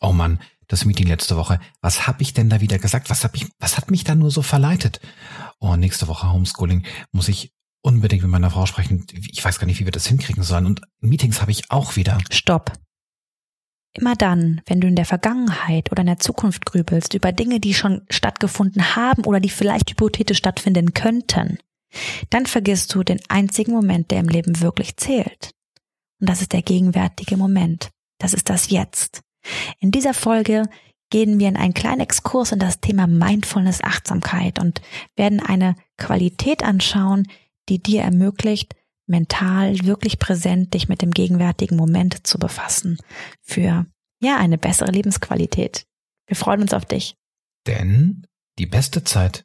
oh Mann, das Meeting letzte Woche, was habe ich denn da wieder gesagt? Was hab ich, was hat mich da nur so verleitet? Oh, nächste Woche Homeschooling muss ich unbedingt mit meiner Frau sprechen. Ich weiß gar nicht, wie wir das hinkriegen sollen. Und Meetings habe ich auch wieder. Stopp. Immer dann, wenn du in der Vergangenheit oder in der Zukunft grübelst über Dinge, die schon stattgefunden haben oder die vielleicht hypothetisch stattfinden könnten, dann vergisst du den einzigen Moment, der im Leben wirklich zählt. Und das ist der gegenwärtige Moment. Das ist das Jetzt. In dieser Folge gehen wir in einen kleinen Exkurs in das Thema Mindfulness Achtsamkeit und werden eine Qualität anschauen, die dir ermöglicht, mental wirklich präsent dich mit dem gegenwärtigen Moment zu befassen. Für, ja, eine bessere Lebensqualität. Wir freuen uns auf dich. Denn die beste Zeit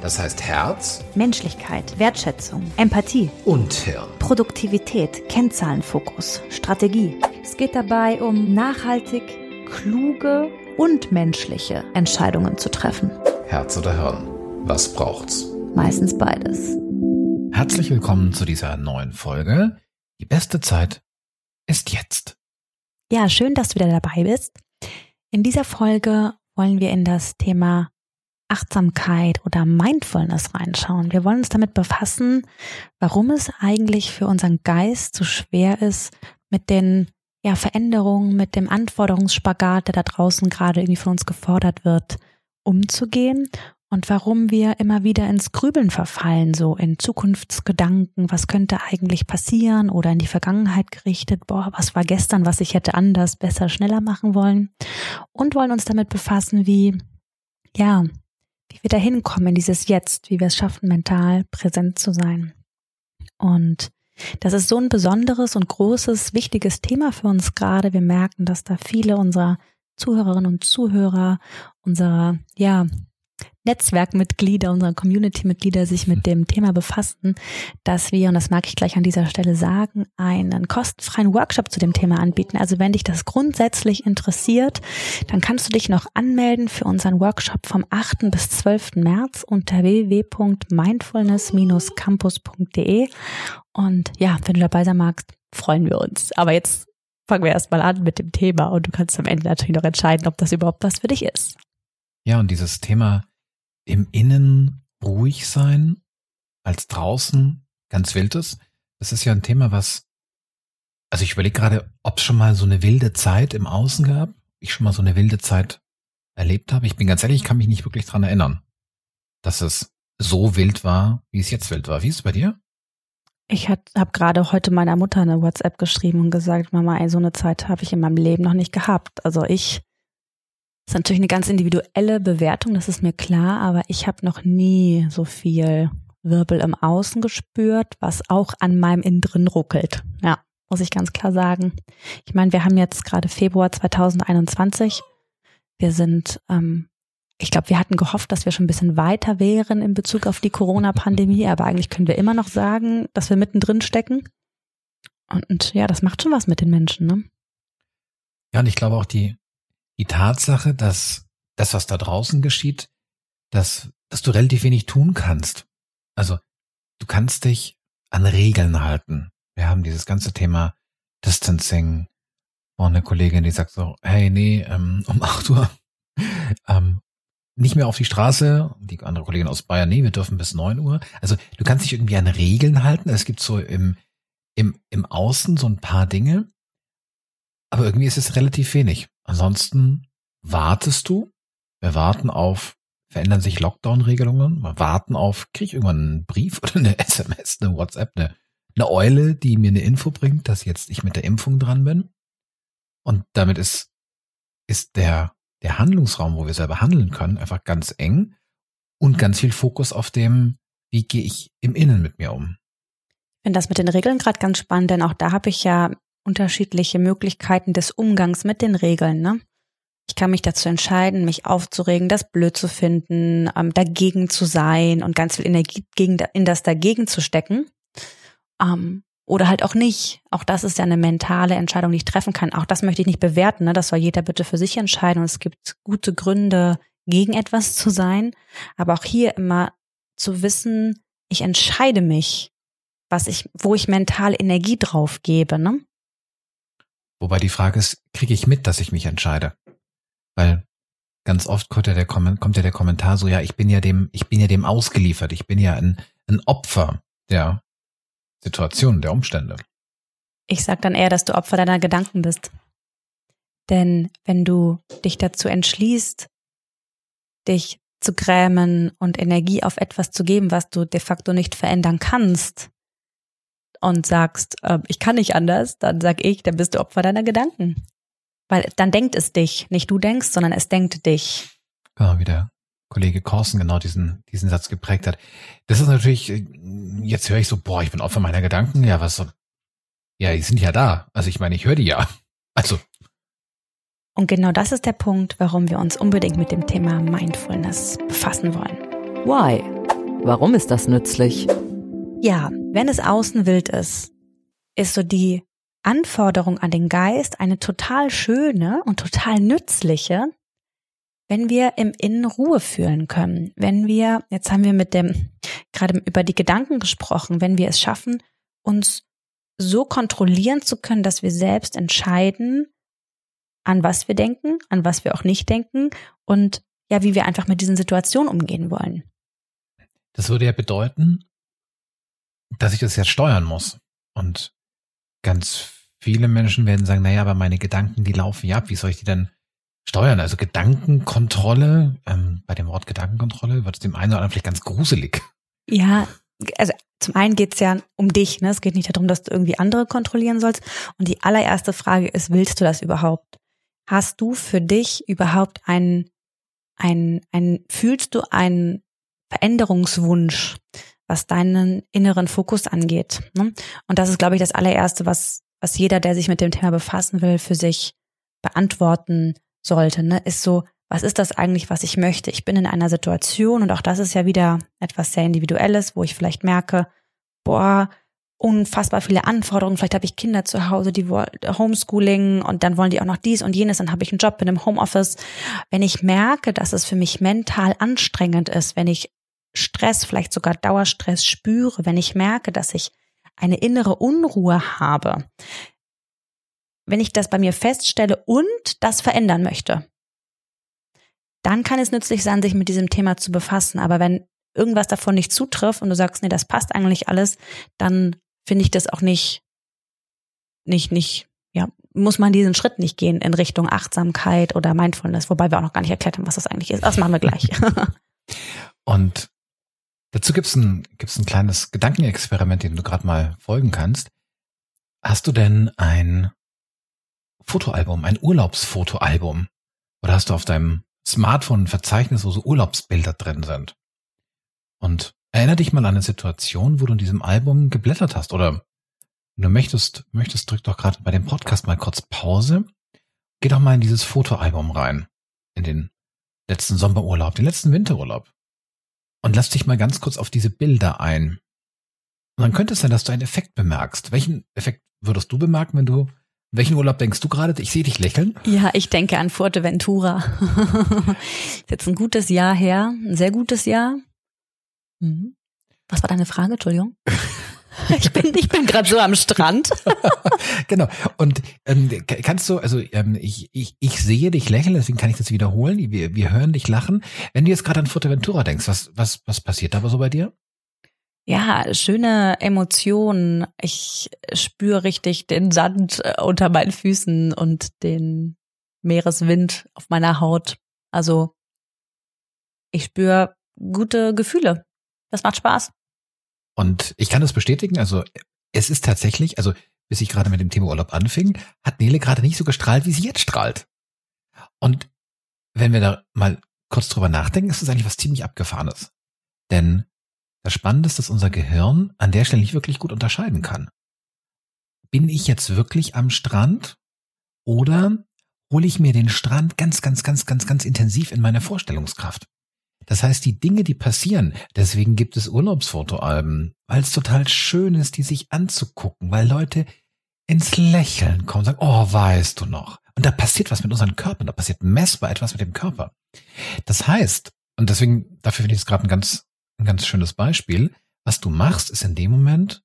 Das heißt Herz, Menschlichkeit, Wertschätzung, Empathie und Hirn. Produktivität, Kennzahlenfokus, Strategie. Es geht dabei um nachhaltig, kluge und menschliche Entscheidungen zu treffen. Herz oder Hirn? Was braucht's? Meistens beides. Herzlich willkommen zu dieser neuen Folge. Die beste Zeit ist jetzt. Ja, schön, dass du wieder dabei bist. In dieser Folge wollen wir in das Thema Achtsamkeit oder Mindfulness reinschauen. Wir wollen uns damit befassen, warum es eigentlich für unseren Geist so schwer ist, mit den ja, Veränderungen, mit dem Anforderungsspagat, der da draußen gerade irgendwie von uns gefordert wird, umzugehen und warum wir immer wieder ins Grübeln verfallen, so in Zukunftsgedanken, was könnte eigentlich passieren? Oder in die Vergangenheit gerichtet, boah, was war gestern, was ich hätte anders, besser, schneller machen wollen? Und wollen uns damit befassen, wie, ja, wie wir da hinkommen in dieses Jetzt, wie wir es schaffen, mental präsent zu sein. Und das ist so ein besonderes und großes, wichtiges Thema für uns gerade. Wir merken, dass da viele unserer Zuhörerinnen und Zuhörer, unserer, ja, Netzwerkmitglieder, unsere Community-Mitglieder sich mit dem Thema befassen, dass wir, und das mag ich gleich an dieser Stelle sagen, einen kostenfreien Workshop zu dem Thema anbieten. Also wenn dich das grundsätzlich interessiert, dann kannst du dich noch anmelden für unseren Workshop vom 8. bis 12. März unter www.mindfulness-campus.de. Und ja, wenn du dabei sein magst, freuen wir uns. Aber jetzt fangen wir erstmal an mit dem Thema und du kannst am Ende natürlich noch entscheiden, ob das überhaupt was für dich ist. Ja, und dieses Thema im Innen ruhig sein als draußen ganz wildes. Das ist ja ein Thema, was, also ich überlege gerade, ob es schon mal so eine wilde Zeit im Außen gab. Ich schon mal so eine wilde Zeit erlebt habe. Ich bin ganz ehrlich, ich kann mich nicht wirklich dran erinnern, dass es so wild war, wie es jetzt wild war. Wie ist es bei dir? Ich habe gerade heute meiner Mutter eine WhatsApp geschrieben und gesagt, Mama, ey, so eine Zeit habe ich in meinem Leben noch nicht gehabt. Also ich ist natürlich eine ganz individuelle Bewertung, das ist mir klar, aber ich habe noch nie so viel Wirbel im Außen gespürt, was auch an meinem Inneren ruckelt. Ja, muss ich ganz klar sagen. Ich meine, wir haben jetzt gerade Februar 2021. Wir sind, ähm, ich glaube, wir hatten gehofft, dass wir schon ein bisschen weiter wären in Bezug auf die Corona-Pandemie, aber eigentlich können wir immer noch sagen, dass wir mittendrin stecken. Und, und ja, das macht schon was mit den Menschen, ne? Ja, und ich glaube auch die, die Tatsache, dass das, was da draußen geschieht, dass, dass du relativ wenig tun kannst. Also du kannst dich an Regeln halten. Wir haben dieses ganze Thema Distancing und eine Kollegin, die sagt so, hey, nee, ähm, um acht Uhr ähm, nicht mehr auf die Straße. Die andere Kollegin aus Bayern, nee, wir dürfen bis neun Uhr. Also du kannst dich irgendwie an Regeln halten. Es gibt so im, im, im Außen so ein paar Dinge, aber irgendwie ist es relativ wenig. Ansonsten wartest du. Wir warten auf, verändern sich Lockdown-Regelungen. Wir warten auf, kriege ich irgendwann einen Brief oder eine SMS, eine WhatsApp, eine, eine Eule, die mir eine Info bringt, dass jetzt ich mit der Impfung dran bin. Und damit ist, ist der, der Handlungsraum, wo wir selber handeln können, einfach ganz eng und ganz viel Fokus auf dem, wie gehe ich im Innen mit mir um. Ich finde das mit den Regeln gerade ganz spannend, denn auch da habe ich ja unterschiedliche Möglichkeiten des Umgangs mit den Regeln. Ne? Ich kann mich dazu entscheiden, mich aufzuregen, das blöd zu finden, ähm, dagegen zu sein und ganz viel Energie gegen, in das dagegen zu stecken. Ähm, oder halt auch nicht. Auch das ist ja eine mentale Entscheidung, die ich treffen kann. Auch das möchte ich nicht bewerten. Ne? Das soll jeder bitte für sich entscheiden. Und es gibt gute Gründe, gegen etwas zu sein. Aber auch hier immer zu wissen, ich entscheide mich, was ich, wo ich mental Energie drauf gebe. Ne? Wobei die Frage ist, kriege ich mit, dass ich mich entscheide? Weil ganz oft kommt ja, der, kommt ja der Kommentar so, ja, ich bin ja dem, ich bin ja dem ausgeliefert, ich bin ja ein, ein Opfer der Situation, der Umstände. Ich sag dann eher, dass du Opfer deiner Gedanken bist. Denn wenn du dich dazu entschließt, dich zu grämen und Energie auf etwas zu geben, was du de facto nicht verändern kannst, und sagst, äh, ich kann nicht anders, dann sag ich, dann bist du Opfer deiner Gedanken. Weil dann denkt es dich, nicht du denkst, sondern es denkt dich. Genau, wie der Kollege Korsen genau diesen, diesen Satz geprägt hat. Das ist natürlich, äh, jetzt höre ich so, boah, ich bin Opfer meiner Gedanken. Ja, was so? Ja, die sind ja da. Also ich meine, ich höre die ja. Also. Und genau das ist der Punkt, warum wir uns unbedingt mit dem Thema Mindfulness befassen wollen. Why? Warum ist das nützlich? Ja, wenn es außen wild ist, ist so die Anforderung an den Geist eine total schöne und total nützliche, wenn wir im Innen Ruhe fühlen können, wenn wir, jetzt haben wir mit dem, gerade über die Gedanken gesprochen, wenn wir es schaffen, uns so kontrollieren zu können, dass wir selbst entscheiden, an was wir denken, an was wir auch nicht denken und ja, wie wir einfach mit diesen Situationen umgehen wollen. Das würde ja bedeuten, dass ich das jetzt steuern muss. Und ganz viele Menschen werden sagen, naja, aber meine Gedanken, die laufen ja ab. Wie soll ich die denn steuern? Also Gedankenkontrolle, ähm, bei dem Wort Gedankenkontrolle wird es dem einen oder anderen vielleicht ganz gruselig. Ja, also zum einen geht es ja um dich, ne? Es geht nicht darum, dass du irgendwie andere kontrollieren sollst. Und die allererste Frage ist, willst du das überhaupt? Hast du für dich überhaupt einen, einen, einen, fühlst du einen Veränderungswunsch? Was deinen inneren Fokus angeht. Ne? Und das ist, glaube ich, das allererste, was, was jeder, der sich mit dem Thema befassen will, für sich beantworten sollte. Ne? Ist so, was ist das eigentlich, was ich möchte? Ich bin in einer Situation und auch das ist ja wieder etwas sehr Individuelles, wo ich vielleicht merke, boah, unfassbar viele Anforderungen. Vielleicht habe ich Kinder zu Hause, die wollen Homeschooling und dann wollen die auch noch dies und jenes, dann habe ich einen Job in einem Homeoffice. Wenn ich merke, dass es für mich mental anstrengend ist, wenn ich Stress, vielleicht sogar Dauerstress spüre, wenn ich merke, dass ich eine innere Unruhe habe, wenn ich das bei mir feststelle und das verändern möchte, dann kann es nützlich sein, sich mit diesem Thema zu befassen. Aber wenn irgendwas davon nicht zutrifft und du sagst, nee, das passt eigentlich alles, dann finde ich das auch nicht, nicht, nicht, ja, muss man diesen Schritt nicht gehen in Richtung Achtsamkeit oder Mindfulness, wobei wir auch noch gar nicht erklärt haben, was das eigentlich ist. Das machen wir gleich. und Dazu gibt's ein, gibt's ein kleines Gedankenexperiment, dem du gerade mal folgen kannst. Hast du denn ein Fotoalbum, ein Urlaubsfotoalbum? Oder hast du auf deinem Smartphone ein Verzeichnis, wo so Urlaubsbilder drin sind? Und erinnere dich mal an eine Situation, wo du in diesem Album geblättert hast. Oder wenn du möchtest, möchtest, drück doch gerade bei dem Podcast mal kurz Pause. Geh doch mal in dieses Fotoalbum rein. In den letzten Sommerurlaub, den letzten Winterurlaub. Und lass dich mal ganz kurz auf diese Bilder ein. Und dann könnte es sein, dass du einen Effekt bemerkst. Welchen Effekt würdest du bemerken, wenn du welchen Urlaub denkst du gerade? Ich sehe dich lächeln. Ja, ich denke an Fuerteventura. ist jetzt ein gutes Jahr her, ein sehr gutes Jahr. Mhm. Was war deine Frage, Entschuldigung? Ich bin, ich bin gerade so am Strand. genau. Und ähm, kannst du, also ähm, ich, ich, ich sehe dich lächeln, deswegen kann ich das wiederholen. Wir, wir hören dich lachen. Wenn du jetzt gerade an Fuerteventura denkst, was, was, was passiert da so bei dir? Ja, schöne Emotionen. Ich spüre richtig den Sand äh, unter meinen Füßen und den Meereswind auf meiner Haut. Also ich spüre gute Gefühle. Das macht Spaß. Und ich kann das bestätigen, also es ist tatsächlich, also bis ich gerade mit dem Thema Urlaub anfing, hat Nele gerade nicht so gestrahlt, wie sie jetzt strahlt. Und wenn wir da mal kurz drüber nachdenken, ist das eigentlich was ziemlich abgefahrenes. Denn das Spannende ist, dass unser Gehirn an der Stelle nicht wirklich gut unterscheiden kann. Bin ich jetzt wirklich am Strand oder hole ich mir den Strand ganz, ganz, ganz, ganz, ganz intensiv in meine Vorstellungskraft. Das heißt, die Dinge, die passieren, deswegen gibt es Urlaubsfotoalben, weil es total schön ist, die sich anzugucken, weil Leute ins Lächeln kommen und sagen, oh, weißt du noch. Und da passiert was mit unseren Körpern, da passiert messbar etwas mit dem Körper. Das heißt, und deswegen, dafür finde ich es gerade ein ganz, ein ganz schönes Beispiel, was du machst, ist in dem Moment,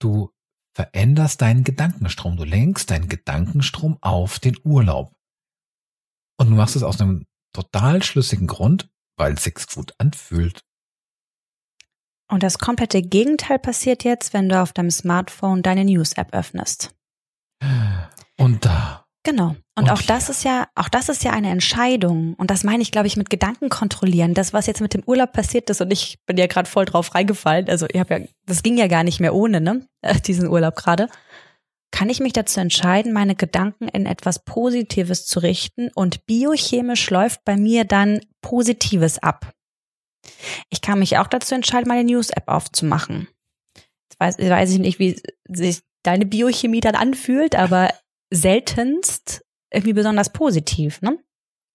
du veränderst deinen Gedankenstrom, du lenkst deinen Gedankenstrom auf den Urlaub. Und du machst es aus einem total schlüssigen Grund, weil es sich gut anfühlt. Und das komplette Gegenteil passiert jetzt, wenn du auf deinem Smartphone deine News-App öffnest. Und da. Genau. Und, Und auch das hier. ist ja, auch das ist ja eine Entscheidung. Und das meine ich, glaube ich, mit Gedanken kontrollieren. Das, was jetzt mit dem Urlaub passiert ist, und ich bin ja gerade voll drauf reingefallen. Also ich habe ja, das ging ja gar nicht mehr ohne, ne? Diesen Urlaub gerade. Kann ich mich dazu entscheiden, meine Gedanken in etwas Positives zu richten und biochemisch läuft bei mir dann Positives ab. Ich kann mich auch dazu entscheiden, meine News-App aufzumachen. Jetzt weiß, weiß ich nicht, wie sich deine Biochemie dann anfühlt, aber seltenst irgendwie besonders positiv, ne?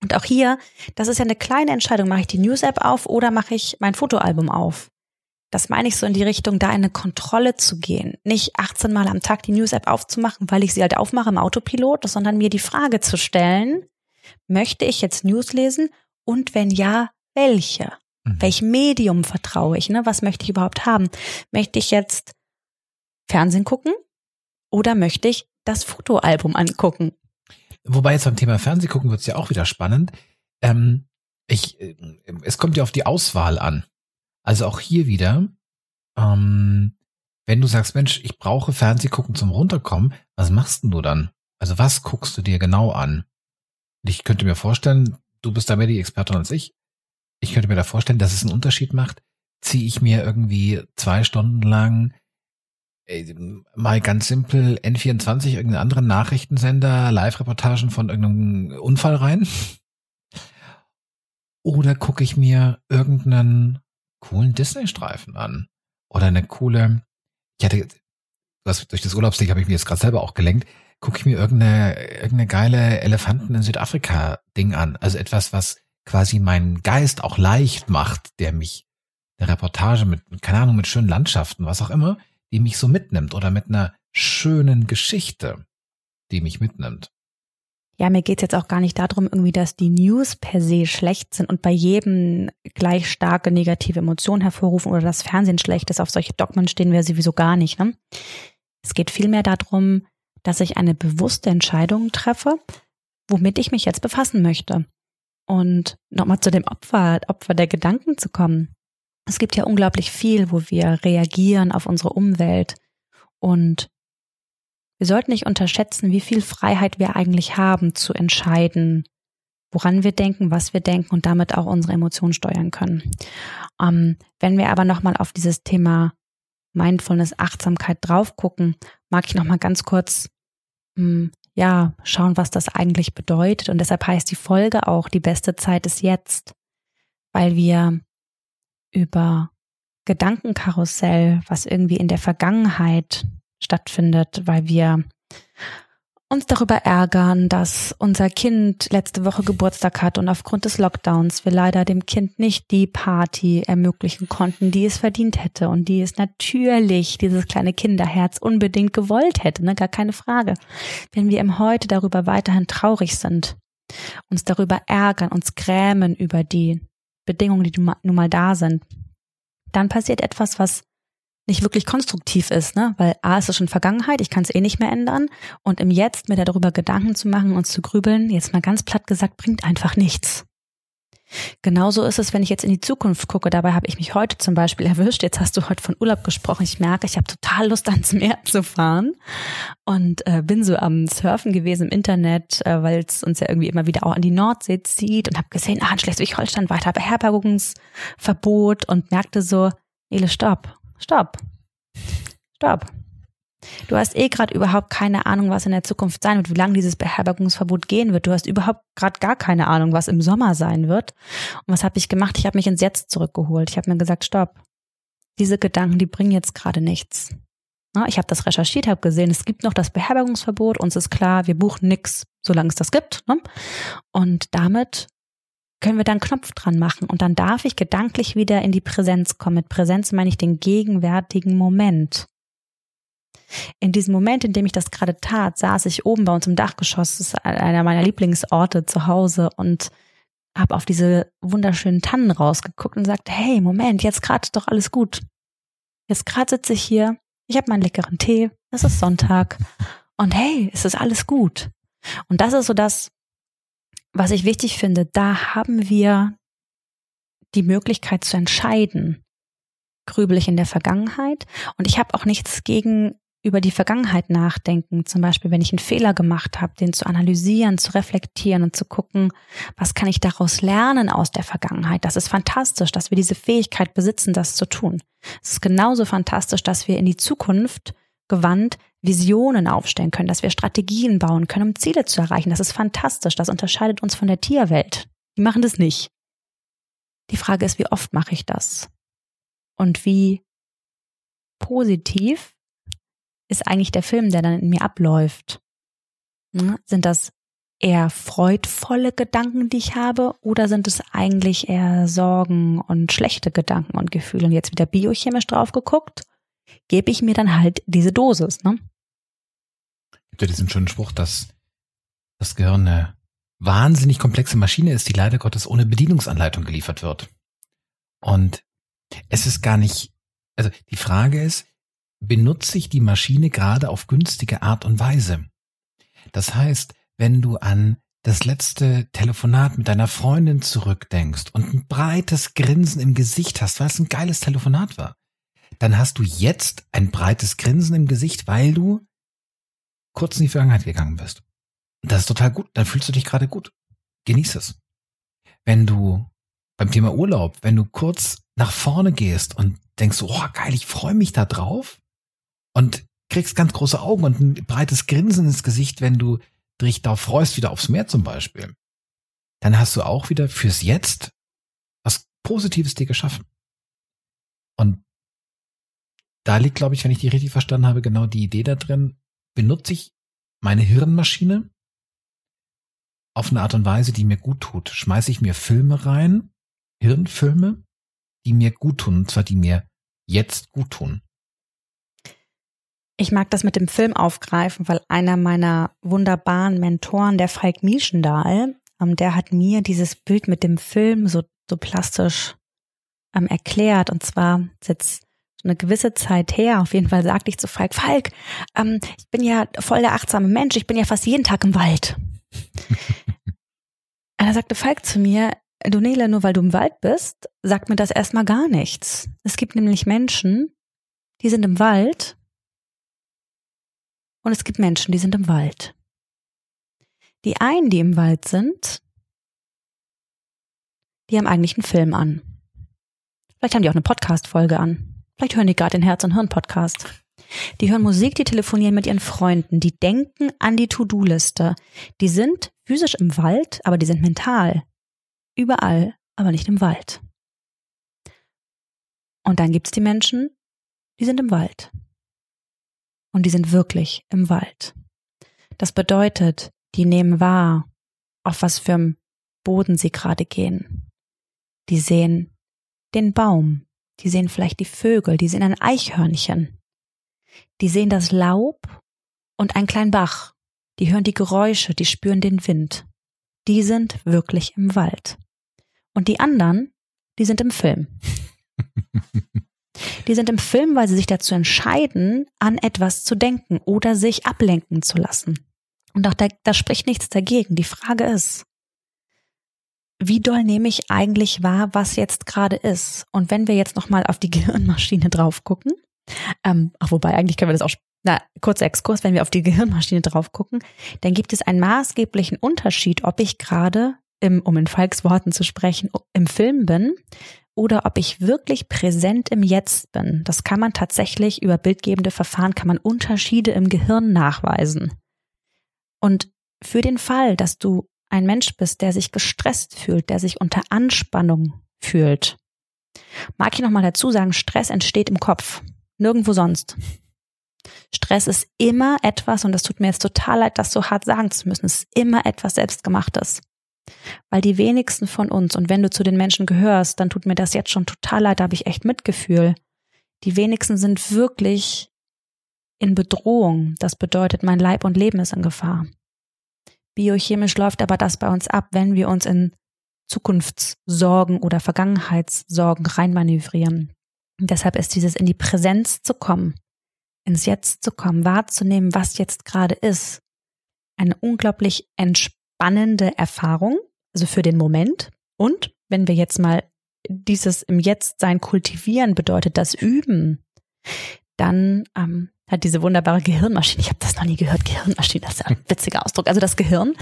Und auch hier, das ist ja eine kleine Entscheidung. Mache ich die News-App auf oder mache ich mein Fotoalbum auf? Das meine ich so in die Richtung, da in eine Kontrolle zu gehen. Nicht 18 Mal am Tag die News-App aufzumachen, weil ich sie halt aufmache im Autopilot, sondern mir die Frage zu stellen, möchte ich jetzt News lesen? Und wenn ja, welche? Mhm. Welchem Medium vertraue ich? Ne? Was möchte ich überhaupt haben? Möchte ich jetzt Fernsehen gucken oder möchte ich das Fotoalbum angucken? Wobei jetzt beim Thema Fernseh gucken wird es ja auch wieder spannend. Ähm, ich, äh, es kommt ja auf die Auswahl an. Also auch hier wieder, ähm, wenn du sagst, Mensch, ich brauche Fernseh gucken zum Runterkommen, was machst denn du dann? Also was guckst du dir genau an? Ich könnte mir vorstellen, du bist da mehr die Expertin als ich. Ich könnte mir da vorstellen, dass es einen Unterschied macht. Ziehe ich mir irgendwie zwei Stunden lang äh, mal ganz simpel N24, irgendeinen anderen Nachrichtensender, Live-Reportagen von irgendeinem Unfall rein? Oder gucke ich mir irgendeinen coolen Disney-Streifen an? Oder eine coole, ich hatte, was durch das Urlaubsding habe ich mir jetzt gerade selber auch gelenkt, gucke ich mir irgendeine, irgendeine geile Elefanten in Südafrika-Ding an. Also etwas, was quasi meinen Geist auch leicht macht, der mich, eine Reportage mit, keine Ahnung, mit schönen Landschaften, was auch immer, die mich so mitnimmt oder mit einer schönen Geschichte, die mich mitnimmt. Ja, mir geht's jetzt auch gar nicht darum, irgendwie, dass die News per se schlecht sind und bei jedem gleich starke negative Emotionen hervorrufen oder das Fernsehen schlecht ist. Auf solche Dogmen stehen wir sowieso gar nicht. Ne? Es geht vielmehr darum, dass ich eine bewusste Entscheidung treffe, womit ich mich jetzt befassen möchte. Und nochmal zu dem Opfer, Opfer der Gedanken zu kommen. Es gibt ja unglaublich viel, wo wir reagieren auf unsere Umwelt und wir sollten nicht unterschätzen, wie viel Freiheit wir eigentlich haben zu entscheiden, woran wir denken, was wir denken und damit auch unsere Emotionen steuern können. Ähm, wenn wir aber nochmal auf dieses Thema Mindfulness, Achtsamkeit drauf gucken, mag ich nochmal ganz kurz, mh, ja, schauen, was das eigentlich bedeutet. Und deshalb heißt die Folge auch, die beste Zeit ist jetzt, weil wir über Gedankenkarussell, was irgendwie in der Vergangenheit stattfindet, weil wir uns darüber ärgern, dass unser Kind letzte Woche Geburtstag hat und aufgrund des Lockdowns wir leider dem Kind nicht die Party ermöglichen konnten, die es verdient hätte und die es natürlich dieses kleine Kinderherz unbedingt gewollt hätte, ne, gar keine Frage. Wenn wir im Heute darüber weiterhin traurig sind, uns darüber ärgern, uns grämen über die Bedingungen, die nun mal da sind, dann passiert etwas, was nicht wirklich konstruktiv ist, ne? Weil A ist es schon Vergangenheit, ich kann es eh nicht mehr ändern. Und im Jetzt mir darüber Gedanken zu machen und zu grübeln, jetzt mal ganz platt gesagt, bringt einfach nichts. Genauso ist es, wenn ich jetzt in die Zukunft gucke. Dabei habe ich mich heute zum Beispiel erwischt. Jetzt hast du heute von Urlaub gesprochen. Ich merke, ich habe total Lust ans Meer zu fahren und äh, bin so am Surfen gewesen im Internet, äh, weil es uns ja irgendwie immer wieder auch an die Nordsee zieht und habe gesehen, ah, in Schleswig-Holstein weiter Beherbergungsverbot und merkte so, Ele, stopp, stopp, stopp. Du hast eh gerade überhaupt keine Ahnung, was in der Zukunft sein wird, wie lange dieses Beherbergungsverbot gehen wird. Du hast überhaupt gerade gar keine Ahnung, was im Sommer sein wird. Und was habe ich gemacht? Ich habe mich ins Jetzt zurückgeholt. Ich habe mir gesagt, stopp. Diese Gedanken, die bringen jetzt gerade nichts. Ich habe das recherchiert, habe gesehen, es gibt noch das Beherbergungsverbot. Uns ist klar, wir buchen nichts, solange es das gibt. Ne? Und damit können wir dann Knopf dran machen und dann darf ich gedanklich wieder in die Präsenz kommen. Mit Präsenz meine ich den gegenwärtigen Moment. In diesem Moment, in dem ich das gerade tat, saß ich oben bei uns im Dachgeschoss, das ist einer meiner Lieblingsorte zu Hause und habe auf diese wunderschönen Tannen rausgeguckt und sagte, hey, Moment, jetzt gerade ist doch alles gut. Jetzt gerade sitze ich hier, ich habe meinen leckeren Tee, es ist Sonntag und hey, es ist alles gut. Und das ist so das, was ich wichtig finde. Da haben wir die Möglichkeit zu entscheiden. Grübel ich in der Vergangenheit? Und ich habe auch nichts gegen über die Vergangenheit nachdenken, zum Beispiel wenn ich einen Fehler gemacht habe, den zu analysieren, zu reflektieren und zu gucken, was kann ich daraus lernen aus der Vergangenheit. Das ist fantastisch, dass wir diese Fähigkeit besitzen, das zu tun. Es ist genauso fantastisch, dass wir in die Zukunft gewandt Visionen aufstellen können, dass wir Strategien bauen können, um Ziele zu erreichen. Das ist fantastisch. Das unterscheidet uns von der Tierwelt. Die machen das nicht. Die Frage ist, wie oft mache ich das? Und wie positiv ist eigentlich der Film, der dann in mir abläuft? Hm? Sind das eher freudvolle Gedanken, die ich habe, oder sind es eigentlich eher Sorgen und schlechte Gedanken und Gefühle? Und jetzt wieder biochemisch drauf geguckt, gebe ich mir dann halt diese Dosis, ne? Gibt ja diesen schönen Spruch, dass das Gehirn eine wahnsinnig komplexe Maschine ist, die leider Gottes ohne Bedienungsanleitung geliefert wird. Und es ist gar nicht, also die Frage ist, benutze ich die Maschine gerade auf günstige Art und Weise. Das heißt, wenn du an das letzte Telefonat mit deiner Freundin zurückdenkst und ein breites Grinsen im Gesicht hast, weil es ein geiles Telefonat war, dann hast du jetzt ein breites Grinsen im Gesicht, weil du kurz in die Vergangenheit gegangen bist. Das ist total gut. Dann fühlst du dich gerade gut. Genieß es. Wenn du beim Thema Urlaub, wenn du kurz nach vorne gehst und denkst, oh geil, ich freue mich da drauf, und kriegst ganz große Augen und ein breites Grinsen ins Gesicht, wenn du dich darauf freust, wieder aufs Meer zum Beispiel. Dann hast du auch wieder fürs Jetzt was Positives dir geschaffen. Und da liegt, glaube ich, wenn ich die richtig verstanden habe, genau die Idee da drin, benutze ich meine Hirnmaschine auf eine Art und Weise, die mir gut tut. Schmeiße ich mir Filme rein, Hirnfilme, die mir gut tun, und zwar die mir jetzt gut tun. Ich mag das mit dem Film aufgreifen, weil einer meiner wunderbaren Mentoren, der Falk Mieschendahl, ähm, der hat mir dieses Bild mit dem Film so, so plastisch ähm, erklärt. Und zwar jetzt eine gewisse Zeit her, auf jeden Fall sagte ich zu Falk, Falk, ähm, ich bin ja voll der achtsame Mensch, ich bin ja fast jeden Tag im Wald. Und da sagte Falk zu mir, du Nele, nur weil du im Wald bist, sagt mir das erstmal gar nichts. Es gibt nämlich Menschen, die sind im Wald und es gibt Menschen, die sind im Wald. Die einen, die im Wald sind, die haben eigentlich einen Film an. Vielleicht haben die auch eine Podcast-Folge an. Vielleicht hören die gerade den Herz- und Hirn-Podcast. Die hören Musik, die telefonieren mit ihren Freunden, die denken an die To-Do-Liste. Die sind physisch im Wald, aber die sind mental. Überall, aber nicht im Wald. Und dann gibt's die Menschen, die sind im Wald und die sind wirklich im Wald. Das bedeutet, die nehmen wahr, auf was für einem Boden sie gerade gehen. Die sehen den Baum, die sehen vielleicht die Vögel, die sehen ein Eichhörnchen. Die sehen das Laub und einen kleinen Bach. Die hören die Geräusche, die spüren den Wind. Die sind wirklich im Wald. Und die anderen, die sind im Film. Die sind im Film, weil sie sich dazu entscheiden, an etwas zu denken oder sich ablenken zu lassen. Und auch da, da spricht nichts dagegen. Die Frage ist, wie doll nehme ich eigentlich wahr, was jetzt gerade ist? Und wenn wir jetzt nochmal auf die Gehirnmaschine drauf gucken, ähm, ach, wobei eigentlich können wir das auch, na, kurzer Exkurs, wenn wir auf die Gehirnmaschine drauf gucken, dann gibt es einen maßgeblichen Unterschied, ob ich gerade im, um in Falks Worten zu sprechen, im Film bin oder ob ich wirklich präsent im Jetzt bin. Das kann man tatsächlich über bildgebende Verfahren, kann man Unterschiede im Gehirn nachweisen. Und für den Fall, dass du ein Mensch bist, der sich gestresst fühlt, der sich unter Anspannung fühlt, mag ich nochmal dazu sagen, Stress entsteht im Kopf, nirgendwo sonst. Stress ist immer etwas, und das tut mir jetzt total leid, das so hart sagen zu müssen, es ist immer etwas Selbstgemachtes. Weil die wenigsten von uns, und wenn du zu den Menschen gehörst, dann tut mir das jetzt schon total leid, da habe ich echt Mitgefühl. Die wenigsten sind wirklich in Bedrohung. Das bedeutet, mein Leib und Leben ist in Gefahr. Biochemisch läuft aber das bei uns ab, wenn wir uns in Zukunftssorgen oder Vergangenheitssorgen reinmanövrieren. Und deshalb ist dieses in die Präsenz zu kommen, ins Jetzt zu kommen, wahrzunehmen, was jetzt gerade ist, eine unglaublich entspannende Erfahrung, also für den Moment. Und wenn wir jetzt mal dieses im Jetzt-Sein kultivieren, bedeutet das Üben, dann ähm, hat diese wunderbare Gehirnmaschine, ich habe das noch nie gehört, Gehirnmaschine, das ist ein witziger Ausdruck. Also das Gehirn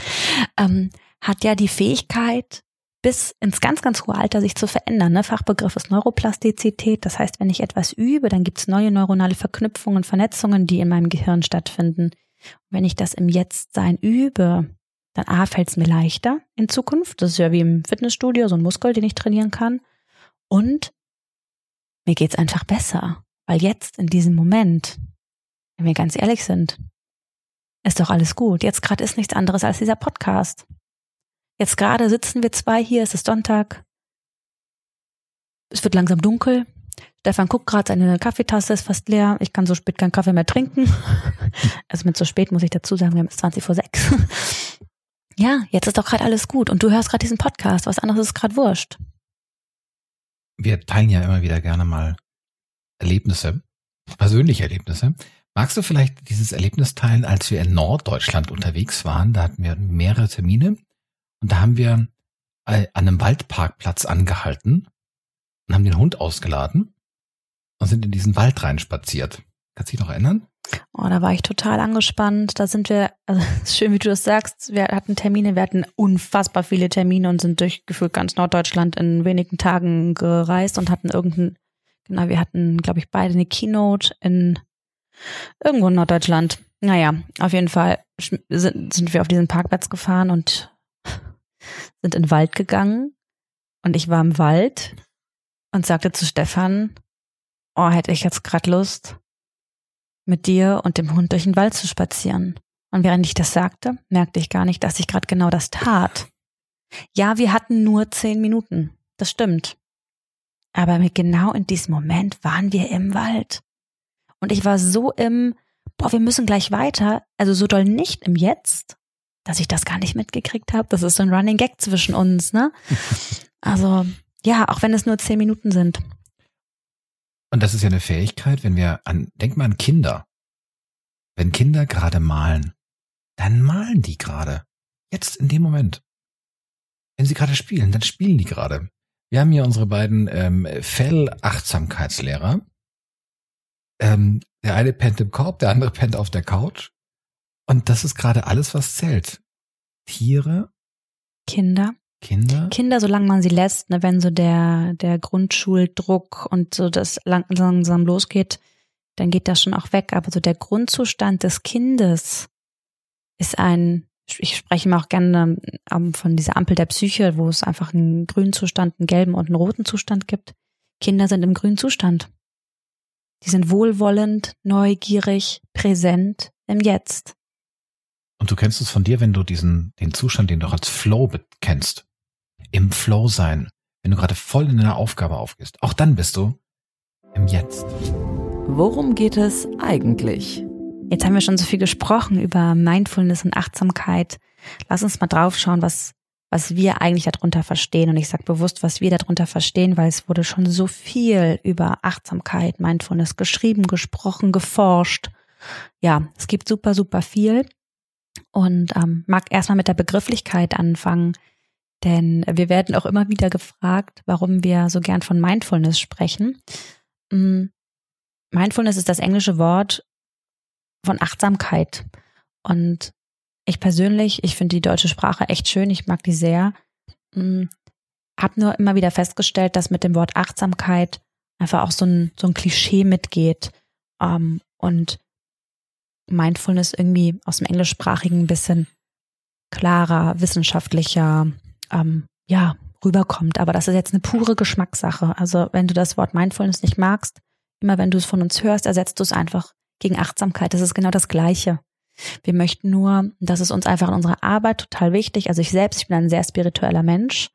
ähm, hat ja die Fähigkeit, bis ins ganz, ganz hohe Alter sich zu verändern. Ne? Fachbegriff ist Neuroplastizität. Das heißt, wenn ich etwas übe, dann gibt es neue neuronale Verknüpfungen, Vernetzungen, die in meinem Gehirn stattfinden. Und wenn ich das im Jetztsein übe, dann A, fällt es mir leichter in Zukunft. Das ist ja wie im Fitnessstudio, so ein Muskel, den ich trainieren kann. Und mir geht's einfach besser. Weil jetzt, in diesem Moment, wenn wir ganz ehrlich sind, ist doch alles gut. Jetzt gerade ist nichts anderes als dieser Podcast. Jetzt gerade sitzen wir zwei hier, es ist Sonntag. Es wird langsam dunkel. Stefan guckt gerade, seine Kaffeetasse ist fast leer. Ich kann so spät keinen Kaffee mehr trinken. Also mit so spät muss ich dazu sagen, wir haben es 20 vor 6. Ja, jetzt ist doch gerade alles gut. Und du hörst gerade diesen Podcast. Was anderes ist gerade wurscht. Wir teilen ja immer wieder gerne mal Erlebnisse, persönliche Erlebnisse. Magst du vielleicht dieses Erlebnis teilen, als wir in Norddeutschland unterwegs waren? Da hatten wir mehrere Termine und da haben wir an einem Waldparkplatz angehalten und haben den Hund ausgeladen und sind in diesen Wald reinspaziert. Kannst du dich noch erinnern? Oh, da war ich total angespannt. Da sind wir, also schön, wie du das sagst, wir hatten Termine, wir hatten unfassbar viele Termine und sind durchgeführt ganz Norddeutschland in wenigen Tagen gereist und hatten irgendeinen, genau, wir hatten, glaube ich, beide eine Keynote in irgendwo in Norddeutschland. Naja, auf jeden Fall sind, sind wir auf diesen Parkplatz gefahren und sind in den Wald gegangen. Und ich war im Wald und sagte zu Stefan, oh, hätte ich jetzt gerade Lust, mit dir und dem Hund durch den Wald zu spazieren. Und während ich das sagte, merkte ich gar nicht, dass ich gerade genau das tat. Ja, wir hatten nur zehn Minuten. Das stimmt. Aber genau in diesem Moment waren wir im Wald. Und ich war so im, boah, wir müssen gleich weiter, also so doll nicht im Jetzt, dass ich das gar nicht mitgekriegt habe. Das ist so ein Running Gag zwischen uns, ne? Also, ja, auch wenn es nur zehn Minuten sind. Und das ist ja eine Fähigkeit, wenn wir an, denk mal an Kinder. Wenn Kinder gerade malen, dann malen die gerade. Jetzt in dem Moment. Wenn sie gerade spielen, dann spielen die gerade. Wir haben hier unsere beiden ähm, Fell-Achtsamkeitslehrer. Ähm, der eine pennt im Korb, der andere pennt auf der Couch. Und das ist gerade alles, was zählt. Tiere. Kinder. Kinder? Kinder, solange man sie lässt, ne, wenn so der, der Grundschuldruck und so das lang, langsam losgeht, dann geht das schon auch weg. Aber so der Grundzustand des Kindes ist ein, ich spreche mal auch gerne ähm, von dieser Ampel der Psyche, wo es einfach einen grünen Zustand, einen gelben und einen roten Zustand gibt. Kinder sind im grünen Zustand. Die sind wohlwollend, neugierig, präsent im Jetzt. Und du kennst es von dir, wenn du diesen, den Zustand, den du auch als Flow kennst im Flow sein, wenn du gerade voll in einer Aufgabe aufgehst. Auch dann bist du im Jetzt. Worum geht es eigentlich? Jetzt haben wir schon so viel gesprochen über Mindfulness und Achtsamkeit. Lass uns mal draufschauen, was, was wir eigentlich darunter verstehen. Und ich sage bewusst, was wir darunter verstehen, weil es wurde schon so viel über Achtsamkeit, Mindfulness geschrieben, gesprochen, geforscht. Ja, es gibt super, super viel. Und ähm, mag erstmal mit der Begrifflichkeit anfangen. Denn wir werden auch immer wieder gefragt, warum wir so gern von Mindfulness sprechen. Mm, Mindfulness ist das englische Wort von Achtsamkeit. Und ich persönlich, ich finde die deutsche Sprache echt schön, ich mag die sehr. Mm, Hab nur immer wieder festgestellt, dass mit dem Wort Achtsamkeit einfach auch so ein, so ein Klischee mitgeht. Ähm, und Mindfulness irgendwie aus dem Englischsprachigen ein bisschen klarer, wissenschaftlicher, ähm, ja, rüberkommt. Aber das ist jetzt eine pure Geschmackssache. Also wenn du das Wort Mindfulness nicht magst, immer wenn du es von uns hörst, ersetzt du es einfach gegen Achtsamkeit. Das ist genau das Gleiche. Wir möchten nur, das ist uns einfach in unserer Arbeit total wichtig. Also ich selbst, ich bin ein sehr spiritueller Mensch.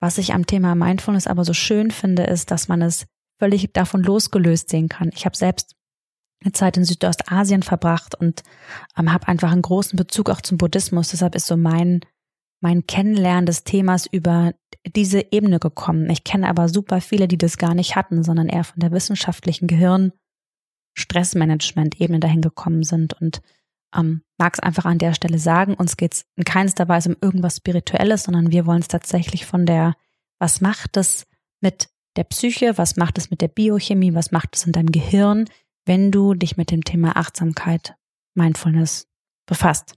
Was ich am Thema Mindfulness aber so schön finde, ist, dass man es völlig davon losgelöst sehen kann. Ich habe selbst eine Zeit in Südostasien verbracht und ähm, habe einfach einen großen Bezug auch zum Buddhismus. Deshalb ist so mein mein Kennenlernen des Themas über diese Ebene gekommen. Ich kenne aber super viele, die das gar nicht hatten, sondern eher von der wissenschaftlichen Gehirn Stressmanagement-Ebene dahin gekommen sind und ähm, mag es einfach an der Stelle sagen, uns geht es in keinster Weise um irgendwas Spirituelles, sondern wir wollen es tatsächlich von der, was macht es mit der Psyche, was macht es mit der Biochemie, was macht es in deinem Gehirn, wenn du dich mit dem Thema Achtsamkeit, Mindfulness befasst.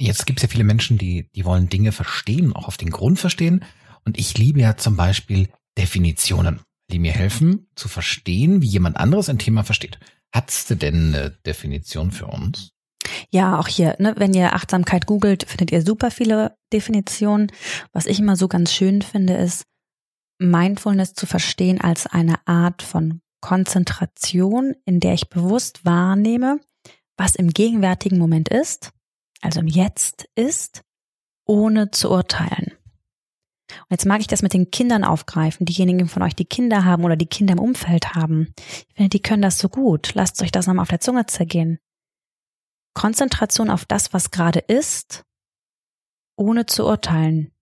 Jetzt gibt es ja viele Menschen, die, die wollen Dinge verstehen, auch auf den Grund verstehen. Und ich liebe ja zum Beispiel Definitionen, die mir helfen zu verstehen, wie jemand anderes ein Thema versteht. Hattest du denn eine Definition für uns? Ja, auch hier, ne, wenn ihr Achtsamkeit googelt, findet ihr super viele Definitionen. Was ich immer so ganz schön finde, ist, Mindfulness zu verstehen als eine Art von Konzentration, in der ich bewusst wahrnehme, was im gegenwärtigen Moment ist also im Jetzt ist, ohne zu urteilen. Und jetzt mag ich das mit den Kindern aufgreifen, diejenigen von euch, die Kinder haben oder die Kinder im Umfeld haben. Ich finde, die können das so gut. Lasst euch das nochmal auf der Zunge zergehen. Konzentration auf das, was gerade ist, ohne zu urteilen.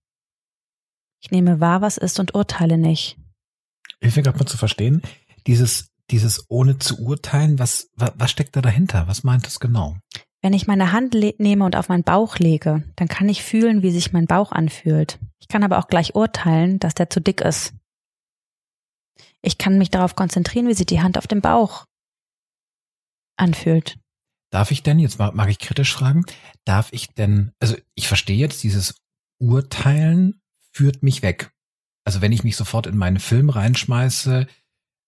Ich nehme wahr, was ist und urteile nicht. Hilf mir gerade mal zu verstehen, dieses, dieses ohne zu urteilen, was, was, was steckt da dahinter? Was meint das genau? Wenn ich meine Hand nehme und auf meinen Bauch lege, dann kann ich fühlen, wie sich mein Bauch anfühlt. Ich kann aber auch gleich urteilen, dass der zu dick ist. Ich kann mich darauf konzentrieren, wie sich die Hand auf dem Bauch anfühlt. Darf ich denn, jetzt mag ich kritisch fragen, darf ich denn, also ich verstehe jetzt, dieses Urteilen führt mich weg. Also wenn ich mich sofort in meinen Film reinschmeiße,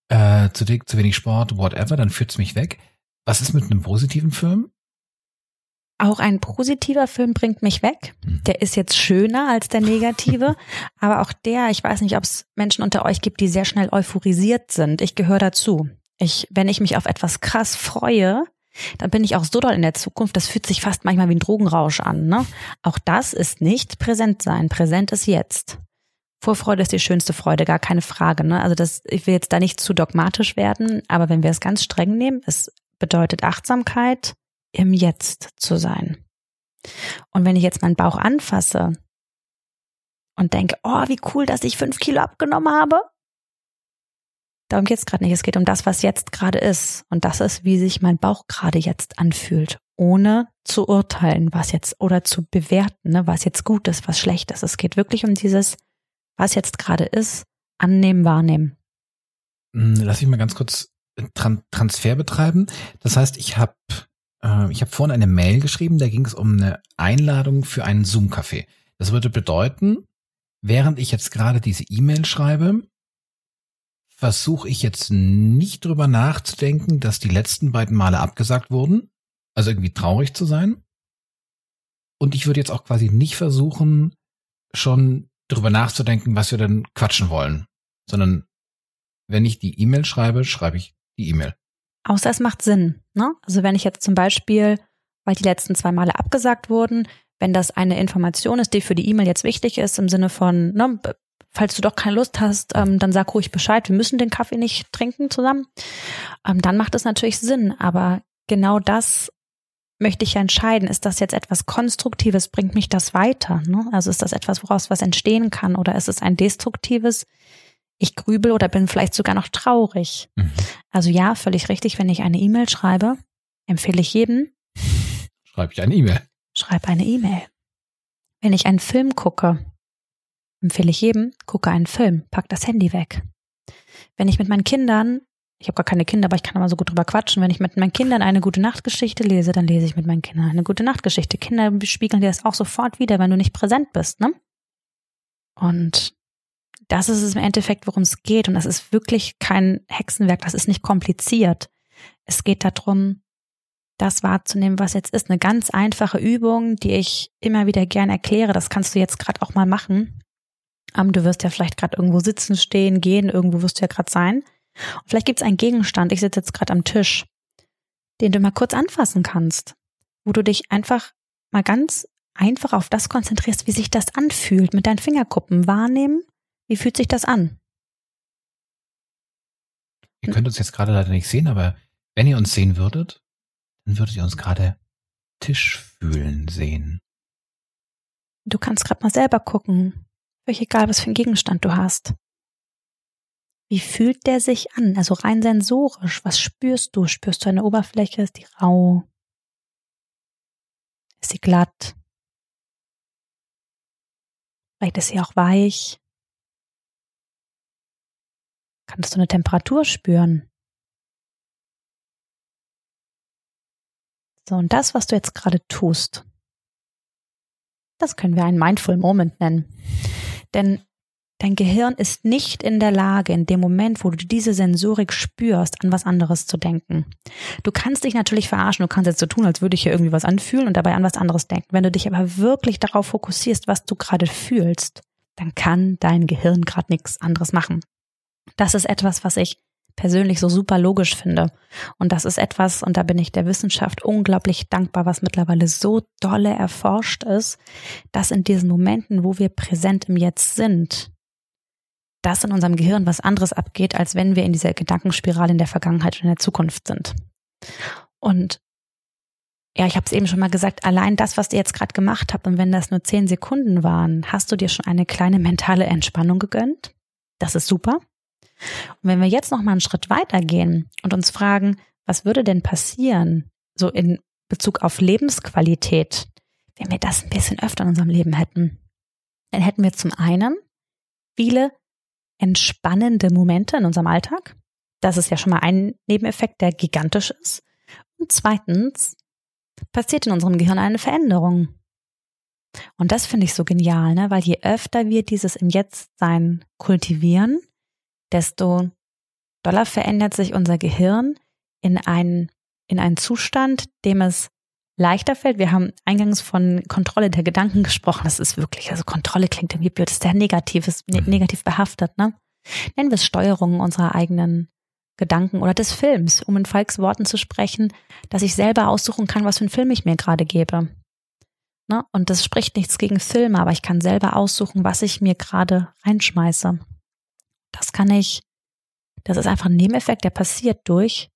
äh, zu dick, zu wenig Sport, whatever, dann führt es mich weg. Was ist mit einem positiven Film? Auch ein positiver Film bringt mich weg. Mhm. Der ist jetzt schöner als der negative. aber auch der, ich weiß nicht, ob es Menschen unter euch gibt, die sehr schnell euphorisiert sind. Ich gehöre dazu. Ich, wenn ich mich auf etwas krass freue, dann bin ich auch so doll in der Zukunft, das fühlt sich fast manchmal wie ein Drogenrausch an. Ne? Auch das ist nicht präsent sein. Präsent ist jetzt. Vorfreude ist die schönste Freude, gar keine Frage. Ne? Also das, ich will jetzt da nicht zu dogmatisch werden, aber wenn wir es ganz streng nehmen, es bedeutet Achtsamkeit, im Jetzt zu sein. Und wenn ich jetzt meinen Bauch anfasse und denke, oh, wie cool, dass ich fünf Kilo abgenommen habe, darum geht es gerade nicht. Es geht um das, was jetzt gerade ist. Und das ist, wie sich mein Bauch gerade jetzt anfühlt, ohne zu urteilen, was jetzt oder zu bewerten, ne, was jetzt gut ist, was schlecht ist. Es geht wirklich um dieses, was jetzt gerade ist, annehmen, wahrnehmen. Hm, lass ich mal ganz kurz Transfer betreiben. Das heißt, ich habe äh, ich habe vorhin eine Mail geschrieben, da ging es um eine Einladung für einen Zoom-Café. Das würde bedeuten, während ich jetzt gerade diese E-Mail schreibe, versuche ich jetzt nicht drüber nachzudenken, dass die letzten beiden Male abgesagt wurden, also irgendwie traurig zu sein. Und ich würde jetzt auch quasi nicht versuchen, schon drüber nachzudenken, was wir denn quatschen wollen, sondern wenn ich die E-Mail schreibe, schreibe ich die E-Mail. Außer es macht Sinn. Ne? Also wenn ich jetzt zum Beispiel, weil die letzten zwei Male abgesagt wurden, wenn das eine Information ist, die für die E-Mail jetzt wichtig ist, im Sinne von, ne, falls du doch keine Lust hast, ähm, dann sag ruhig Bescheid, wir müssen den Kaffee nicht trinken zusammen, ähm, dann macht es natürlich Sinn. Aber genau das möchte ich entscheiden. Ist das jetzt etwas Konstruktives? Bringt mich das weiter? Ne? Also ist das etwas, woraus was entstehen kann? Oder ist es ein destruktives? ich grübel oder bin vielleicht sogar noch traurig. Mhm. Also ja, völlig richtig, wenn ich eine E-Mail schreibe, empfehle ich jedem. Schreibe ich eine E-Mail. Schreib eine E-Mail. Wenn ich einen Film gucke, empfehle ich jedem, gucke einen Film, pack das Handy weg. Wenn ich mit meinen Kindern, ich habe gar keine Kinder, aber ich kann aber so gut drüber quatschen, wenn ich mit meinen Kindern eine gute Nachtgeschichte lese, dann lese ich mit meinen Kindern eine gute Nachtgeschichte. Kinder spiegeln dir das auch sofort wieder, wenn du nicht präsent bist, ne? Und das ist es im Endeffekt, worum es geht. Und das ist wirklich kein Hexenwerk, das ist nicht kompliziert. Es geht darum, das wahrzunehmen, was jetzt ist. Eine ganz einfache Übung, die ich immer wieder gern erkläre. Das kannst du jetzt gerade auch mal machen. Um, du wirst ja vielleicht gerade irgendwo sitzen, stehen, gehen, irgendwo wirst du ja gerade sein. Und vielleicht gibt es einen Gegenstand. Ich sitze jetzt gerade am Tisch. den du mal kurz anfassen kannst, wo du dich einfach mal ganz einfach auf das konzentrierst, wie sich das anfühlt, mit deinen Fingerkuppen wahrnehmen, wie fühlt sich das an? Ihr könnt uns jetzt gerade leider nicht sehen, aber wenn ihr uns sehen würdet, dann würdet ihr uns gerade Tisch fühlen sehen. Du kannst gerade mal selber gucken, völlig egal, was für einen Gegenstand du hast. Wie fühlt der sich an? Also rein sensorisch. Was spürst du? Spürst du eine Oberfläche? Ist die rau? Ist sie glatt? Vielleicht ist sie auch weich. Kannst du eine Temperatur spüren? So, und das, was du jetzt gerade tust, das können wir einen Mindful Moment nennen. Denn dein Gehirn ist nicht in der Lage, in dem Moment, wo du diese Sensorik spürst, an was anderes zu denken. Du kannst dich natürlich verarschen, du kannst jetzt so tun, als würde ich hier irgendwie was anfühlen und dabei an was anderes denken. Wenn du dich aber wirklich darauf fokussierst, was du gerade fühlst, dann kann dein Gehirn gerade nichts anderes machen. Das ist etwas, was ich persönlich so super logisch finde. Und das ist etwas, und da bin ich der Wissenschaft unglaublich dankbar, was mittlerweile so dolle erforscht ist, dass in diesen Momenten, wo wir präsent im Jetzt sind, dass in unserem Gehirn was anderes abgeht, als wenn wir in dieser Gedankenspirale in der Vergangenheit und in der Zukunft sind. Und ja, ich habe es eben schon mal gesagt, allein das, was ihr jetzt gerade gemacht habt, und wenn das nur zehn Sekunden waren, hast du dir schon eine kleine mentale Entspannung gegönnt. Das ist super. Und wenn wir jetzt noch mal einen Schritt weitergehen und uns fragen, was würde denn passieren, so in Bezug auf Lebensqualität, wenn wir das ein bisschen öfter in unserem Leben hätten, dann hätten wir zum einen viele entspannende Momente in unserem Alltag. Das ist ja schon mal ein Nebeneffekt, der gigantisch ist. Und zweitens passiert in unserem Gehirn eine Veränderung. Und das finde ich so genial, ne? weil je öfter wir dieses im Jetzt-Sein kultivieren, desto doller verändert sich unser Gehirn in einen, in einen Zustand, dem es leichter fällt. Wir haben eingangs von Kontrolle der Gedanken gesprochen. Das ist wirklich, also Kontrolle klingt irgendwie blöd, ist sehr negativ, ist ne, mhm. negativ behaftet, ne? Nennen wir es Steuerung unserer eigenen Gedanken oder des Films, um in Falks Worten zu sprechen, dass ich selber aussuchen kann, was für einen Film ich mir gerade gebe. Ne? Und das spricht nichts gegen Filme, aber ich kann selber aussuchen, was ich mir gerade reinschmeiße. Das kann ich, das ist einfach ein Nebeneffekt, der passiert durch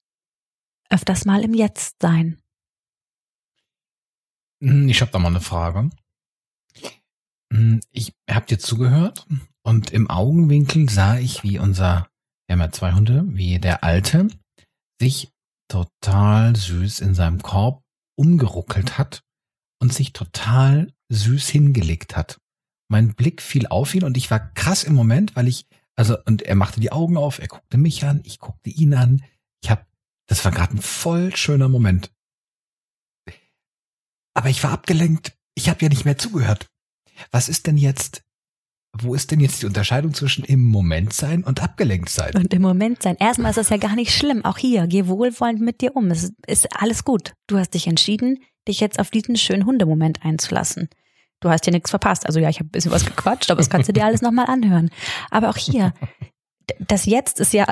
öfters mal im Jetzt sein. Hm, ich habe da mal eine Frage. Hm, ich habe dir zugehört und im Augenwinkel sah ich, wie unser, wir haben ja zwei Hunde, wie der Alte sich total süß in seinem Korb umgeruckelt hat und sich total süß hingelegt hat. Mein Blick fiel auf ihn und ich war krass im Moment, weil ich also, und er machte die Augen auf, er guckte mich an, ich guckte ihn an. Ich hab, das war gerade ein voll schöner Moment. Aber ich war abgelenkt. Ich habe ja nicht mehr zugehört. Was ist denn jetzt, wo ist denn jetzt die Unterscheidung zwischen im Moment sein und abgelenkt sein? Und im Moment sein. Erstmal ist das ja gar nicht schlimm. Auch hier, geh wohlwollend mit dir um. Es ist alles gut. Du hast dich entschieden, dich jetzt auf diesen schönen Hundemoment einzulassen du hast hier nichts verpasst. Also ja, ich habe ein bisschen was gequatscht, aber das kannst du dir alles nochmal anhören. Aber auch hier, das Jetzt ist ja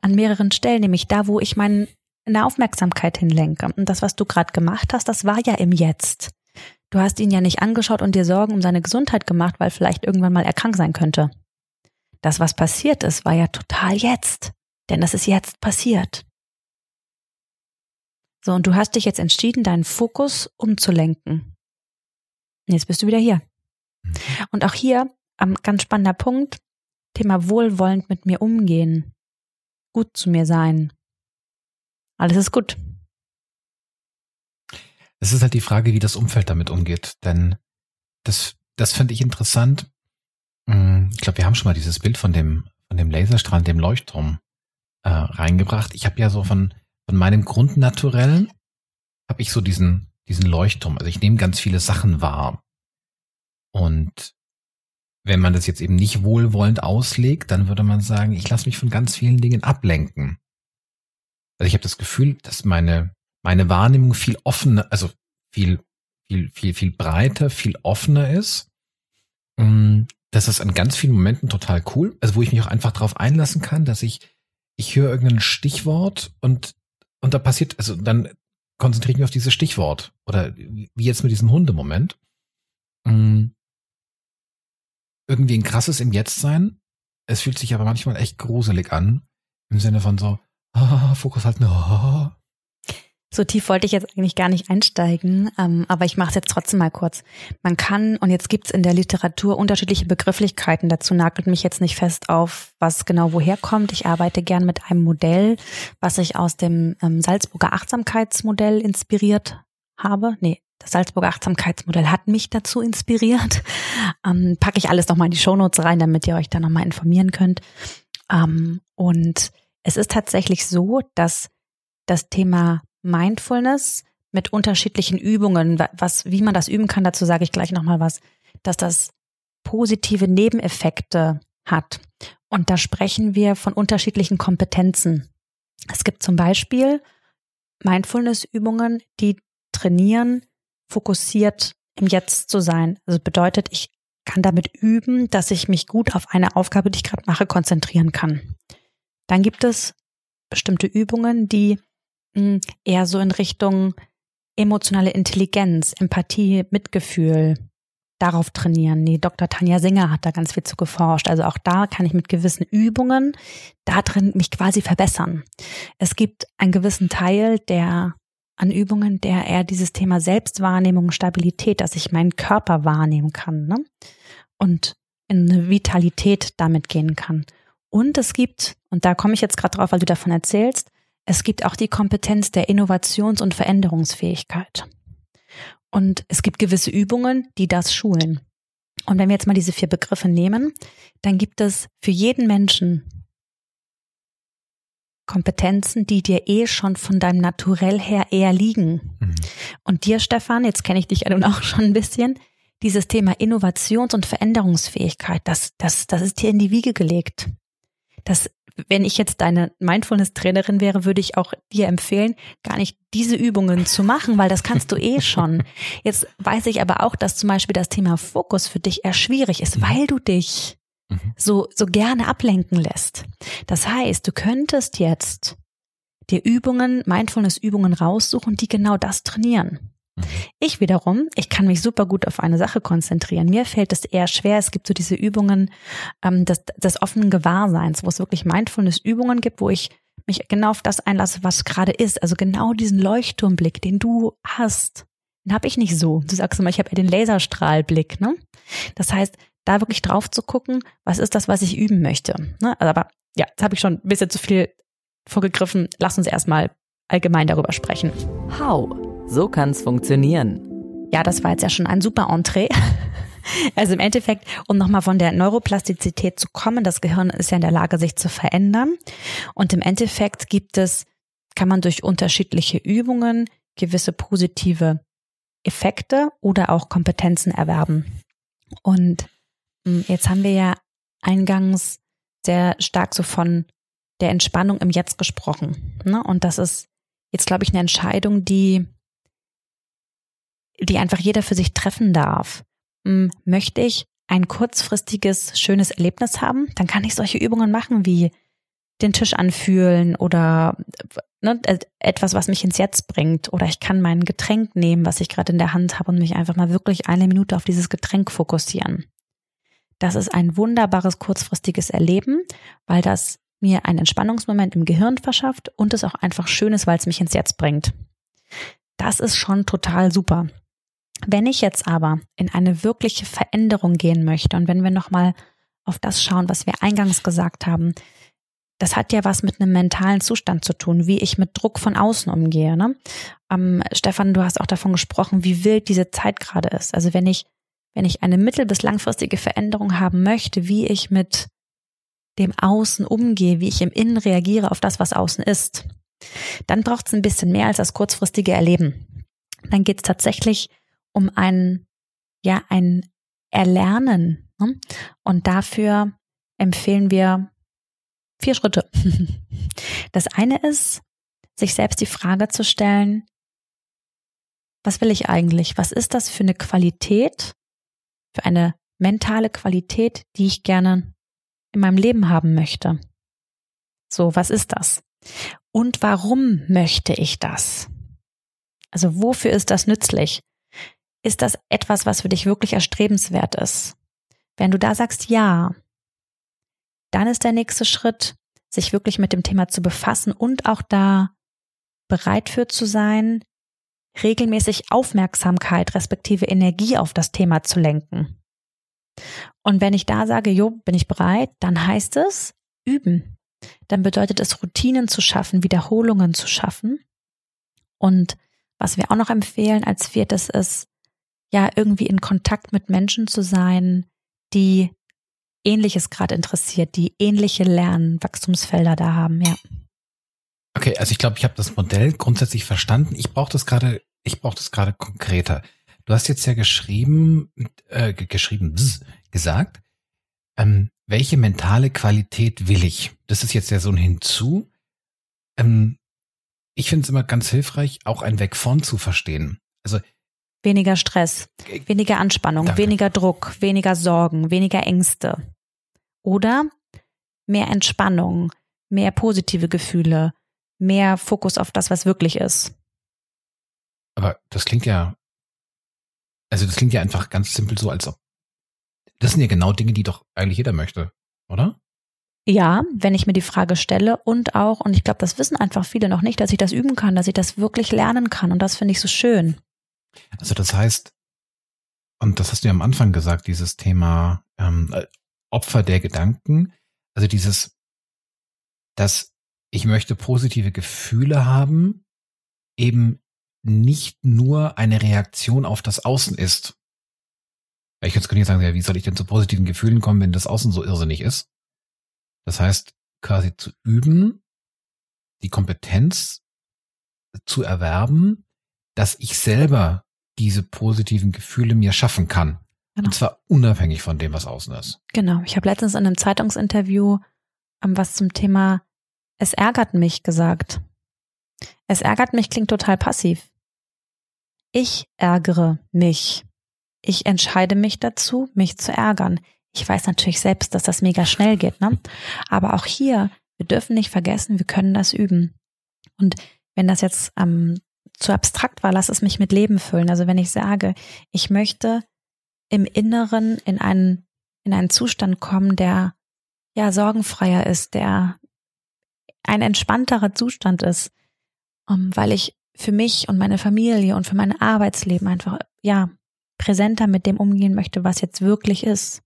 an mehreren Stellen, nämlich da, wo ich meine Aufmerksamkeit hinlenke. Und das, was du gerade gemacht hast, das war ja im Jetzt. Du hast ihn ja nicht angeschaut und dir Sorgen um seine Gesundheit gemacht, weil vielleicht irgendwann mal er krank sein könnte. Das, was passiert ist, war ja total jetzt. Denn das ist jetzt passiert. So, und du hast dich jetzt entschieden, deinen Fokus umzulenken. Jetzt bist du wieder hier. Mhm. Und auch hier am ganz spannender Punkt, Thema wohlwollend mit mir umgehen, gut zu mir sein. Alles ist gut. Es ist halt die Frage, wie das Umfeld damit umgeht, denn das, das finde ich interessant. Hm, ich glaube, wir haben schon mal dieses Bild von dem, von dem Laserstrahl, dem Leuchtturm äh, reingebracht. Ich habe ja so von, von meinem Grundnaturellen habe ich so diesen diesen Leuchtturm. Also ich nehme ganz viele Sachen wahr. Und wenn man das jetzt eben nicht wohlwollend auslegt, dann würde man sagen, ich lasse mich von ganz vielen Dingen ablenken. Also ich habe das Gefühl, dass meine, meine Wahrnehmung viel offener, also viel, viel, viel, viel breiter, viel offener ist. Das ist an ganz vielen Momenten total cool. Also wo ich mich auch einfach darauf einlassen kann, dass ich, ich höre irgendein Stichwort und, und da passiert, also dann konzentriere ich mich auf dieses Stichwort. Oder wie jetzt mit diesem Hundemoment. Mm. Irgendwie ein krasses im Jetzt sein. Es fühlt sich aber manchmal echt gruselig an. Im Sinne von so, ah, Fokus halt, ah, so tief wollte ich jetzt eigentlich gar nicht einsteigen, ähm, aber ich mache es jetzt trotzdem mal kurz. Man kann, und jetzt gibt's in der Literatur unterschiedliche Begrifflichkeiten, dazu nagelt mich jetzt nicht fest auf, was genau woher kommt. Ich arbeite gern mit einem Modell, was ich aus dem ähm, Salzburger Achtsamkeitsmodell inspiriert habe. Nee, das Salzburger Achtsamkeitsmodell hat mich dazu inspiriert. Ähm, packe ich alles nochmal in die Shownotes rein, damit ihr euch da nochmal informieren könnt. Ähm, und es ist tatsächlich so, dass das Thema Mindfulness mit unterschiedlichen Übungen, was, wie man das üben kann, dazu sage ich gleich nochmal was, dass das positive Nebeneffekte hat. Und da sprechen wir von unterschiedlichen Kompetenzen. Es gibt zum Beispiel Mindfulness-Übungen, die trainieren, fokussiert im Jetzt zu sein. Also bedeutet, ich kann damit üben, dass ich mich gut auf eine Aufgabe, die ich gerade mache, konzentrieren kann. Dann gibt es bestimmte Übungen, die eher so in Richtung emotionale Intelligenz, Empathie, Mitgefühl darauf trainieren. Nee, Dr. Tanja Singer hat da ganz viel zu geforscht. Also auch da kann ich mit gewissen Übungen da drin mich quasi verbessern. Es gibt einen gewissen Teil der an Übungen, der eher dieses Thema Selbstwahrnehmung, Stabilität, dass ich meinen Körper wahrnehmen kann ne? und in eine Vitalität damit gehen kann. Und es gibt, und da komme ich jetzt gerade drauf, weil du davon erzählst, es gibt auch die Kompetenz der Innovations- und Veränderungsfähigkeit. Und es gibt gewisse Übungen, die das schulen. Und wenn wir jetzt mal diese vier Begriffe nehmen, dann gibt es für jeden Menschen Kompetenzen, die dir eh schon von deinem Naturell her eher liegen. Mhm. Und dir, Stefan, jetzt kenne ich dich ja nun auch schon ein bisschen, dieses Thema Innovations- und Veränderungsfähigkeit, das, das, das ist dir in die Wiege gelegt. Das wenn ich jetzt deine Mindfulness-Trainerin wäre, würde ich auch dir empfehlen, gar nicht diese Übungen zu machen, weil das kannst du eh schon. Jetzt weiß ich aber auch, dass zum Beispiel das Thema Fokus für dich eher schwierig ist, mhm. weil du dich mhm. so, so gerne ablenken lässt. Das heißt, du könntest jetzt dir Übungen, Mindfulness-Übungen raussuchen, die genau das trainieren. Ich wiederum, ich kann mich super gut auf eine Sache konzentrieren. Mir fällt es eher schwer. Es gibt so diese Übungen ähm, des, des offenen Gewahrseins, wo es wirklich Mindfulness-Übungen gibt, wo ich mich genau auf das einlasse, was gerade ist. Also genau diesen Leuchtturmblick, den du hast, den habe ich nicht so. Du sagst immer, ich habe eher den Laserstrahlblick. Ne? Das heißt, da wirklich drauf zu gucken, was ist das, was ich üben möchte. Ne? Aber ja, jetzt habe ich schon ein bisschen zu viel vorgegriffen. Lass uns erstmal allgemein darüber sprechen. How so kann's funktionieren. Ja, das war jetzt ja schon ein super Entree. Also im Endeffekt, um nochmal von der Neuroplastizität zu kommen, das Gehirn ist ja in der Lage, sich zu verändern. Und im Endeffekt gibt es, kann man durch unterschiedliche Übungen gewisse positive Effekte oder auch Kompetenzen erwerben. Und jetzt haben wir ja eingangs sehr stark so von der Entspannung im Jetzt gesprochen. Ne? Und das ist jetzt, glaube ich, eine Entscheidung, die die einfach jeder für sich treffen darf. Hm, möchte ich ein kurzfristiges, schönes Erlebnis haben, dann kann ich solche Übungen machen wie den Tisch anfühlen oder ne, etwas, was mich ins Jetzt bringt. Oder ich kann mein Getränk nehmen, was ich gerade in der Hand habe und mich einfach mal wirklich eine Minute auf dieses Getränk fokussieren. Das ist ein wunderbares kurzfristiges Erleben, weil das mir einen Entspannungsmoment im Gehirn verschafft und es auch einfach schön ist, weil es mich ins Jetzt bringt. Das ist schon total super. Wenn ich jetzt aber in eine wirkliche Veränderung gehen möchte und wenn wir nochmal auf das schauen, was wir eingangs gesagt haben, das hat ja was mit einem mentalen Zustand zu tun, wie ich mit Druck von außen umgehe. Ne? Ähm, Stefan, du hast auch davon gesprochen, wie wild diese Zeit gerade ist. Also wenn ich, wenn ich eine mittel- bis langfristige Veränderung haben möchte, wie ich mit dem Außen umgehe, wie ich im Innen reagiere auf das, was außen ist, dann braucht es ein bisschen mehr als das kurzfristige Erleben. Dann geht es tatsächlich um ein, ja, ein Erlernen. Ne? Und dafür empfehlen wir vier Schritte. Das eine ist, sich selbst die Frage zu stellen, was will ich eigentlich? Was ist das für eine Qualität, für eine mentale Qualität, die ich gerne in meinem Leben haben möchte? So, was ist das? Und warum möchte ich das? Also wofür ist das nützlich? Ist das etwas, was für dich wirklich erstrebenswert ist? Wenn du da sagst ja, dann ist der nächste Schritt, sich wirklich mit dem Thema zu befassen und auch da bereit für zu sein, regelmäßig Aufmerksamkeit respektive Energie auf das Thema zu lenken. Und wenn ich da sage, jo, bin ich bereit, dann heißt es üben. Dann bedeutet es Routinen zu schaffen, Wiederholungen zu schaffen. Und was wir auch noch empfehlen als viertes ist, ja, irgendwie in Kontakt mit Menschen zu sein, die Ähnliches gerade interessiert, die ähnliche Lernen, Wachstumsfelder da haben, ja. Okay, also ich glaube, ich habe das Modell grundsätzlich verstanden. Ich brauche das gerade, ich brauche das gerade konkreter. Du hast jetzt ja geschrieben, äh, geschrieben, bzz, gesagt, ähm, welche mentale Qualität will ich? Das ist jetzt ja so ein Hinzu. Ähm, ich finde es immer ganz hilfreich, auch ein Weg von zu verstehen. Also weniger Stress, weniger Anspannung, Danke. weniger Druck, weniger Sorgen, weniger Ängste. Oder mehr Entspannung, mehr positive Gefühle, mehr Fokus auf das, was wirklich ist. Aber das klingt ja, also das klingt ja einfach ganz simpel so, als ob, das sind ja genau Dinge, die doch eigentlich jeder möchte, oder? Ja, wenn ich mir die Frage stelle und auch, und ich glaube, das wissen einfach viele noch nicht, dass ich das üben kann, dass ich das wirklich lernen kann und das finde ich so schön. Also das heißt, und das hast du ja am Anfang gesagt, dieses Thema ähm, äh, Opfer der Gedanken, also dieses, dass ich möchte positive Gefühle haben, eben nicht nur eine Reaktion auf das Außen ist. Ich jetzt könnte ich sagen, ja, wie soll ich denn zu positiven Gefühlen kommen, wenn das Außen so irrsinnig ist? Das heißt, quasi zu üben, die Kompetenz zu erwerben, dass ich selber diese positiven Gefühle mir schaffen kann. Genau. Und zwar unabhängig von dem, was außen ist. Genau. Ich habe letztens in einem Zeitungsinterview um, was zum Thema es ärgert mich gesagt. Es ärgert mich klingt total passiv. Ich ärgere mich. Ich entscheide mich dazu, mich zu ärgern. Ich weiß natürlich selbst, dass das mega schnell geht, ne? Aber auch hier, wir dürfen nicht vergessen, wir können das üben. Und wenn das jetzt ähm, zu abstrakt war, lass es mich mit Leben füllen. Also wenn ich sage, ich möchte im Inneren in einen, in einen Zustand kommen, der ja sorgenfreier ist, der ein entspannterer Zustand ist, um, weil ich für mich und meine Familie und für mein Arbeitsleben einfach ja präsenter mit dem umgehen möchte, was jetzt wirklich ist,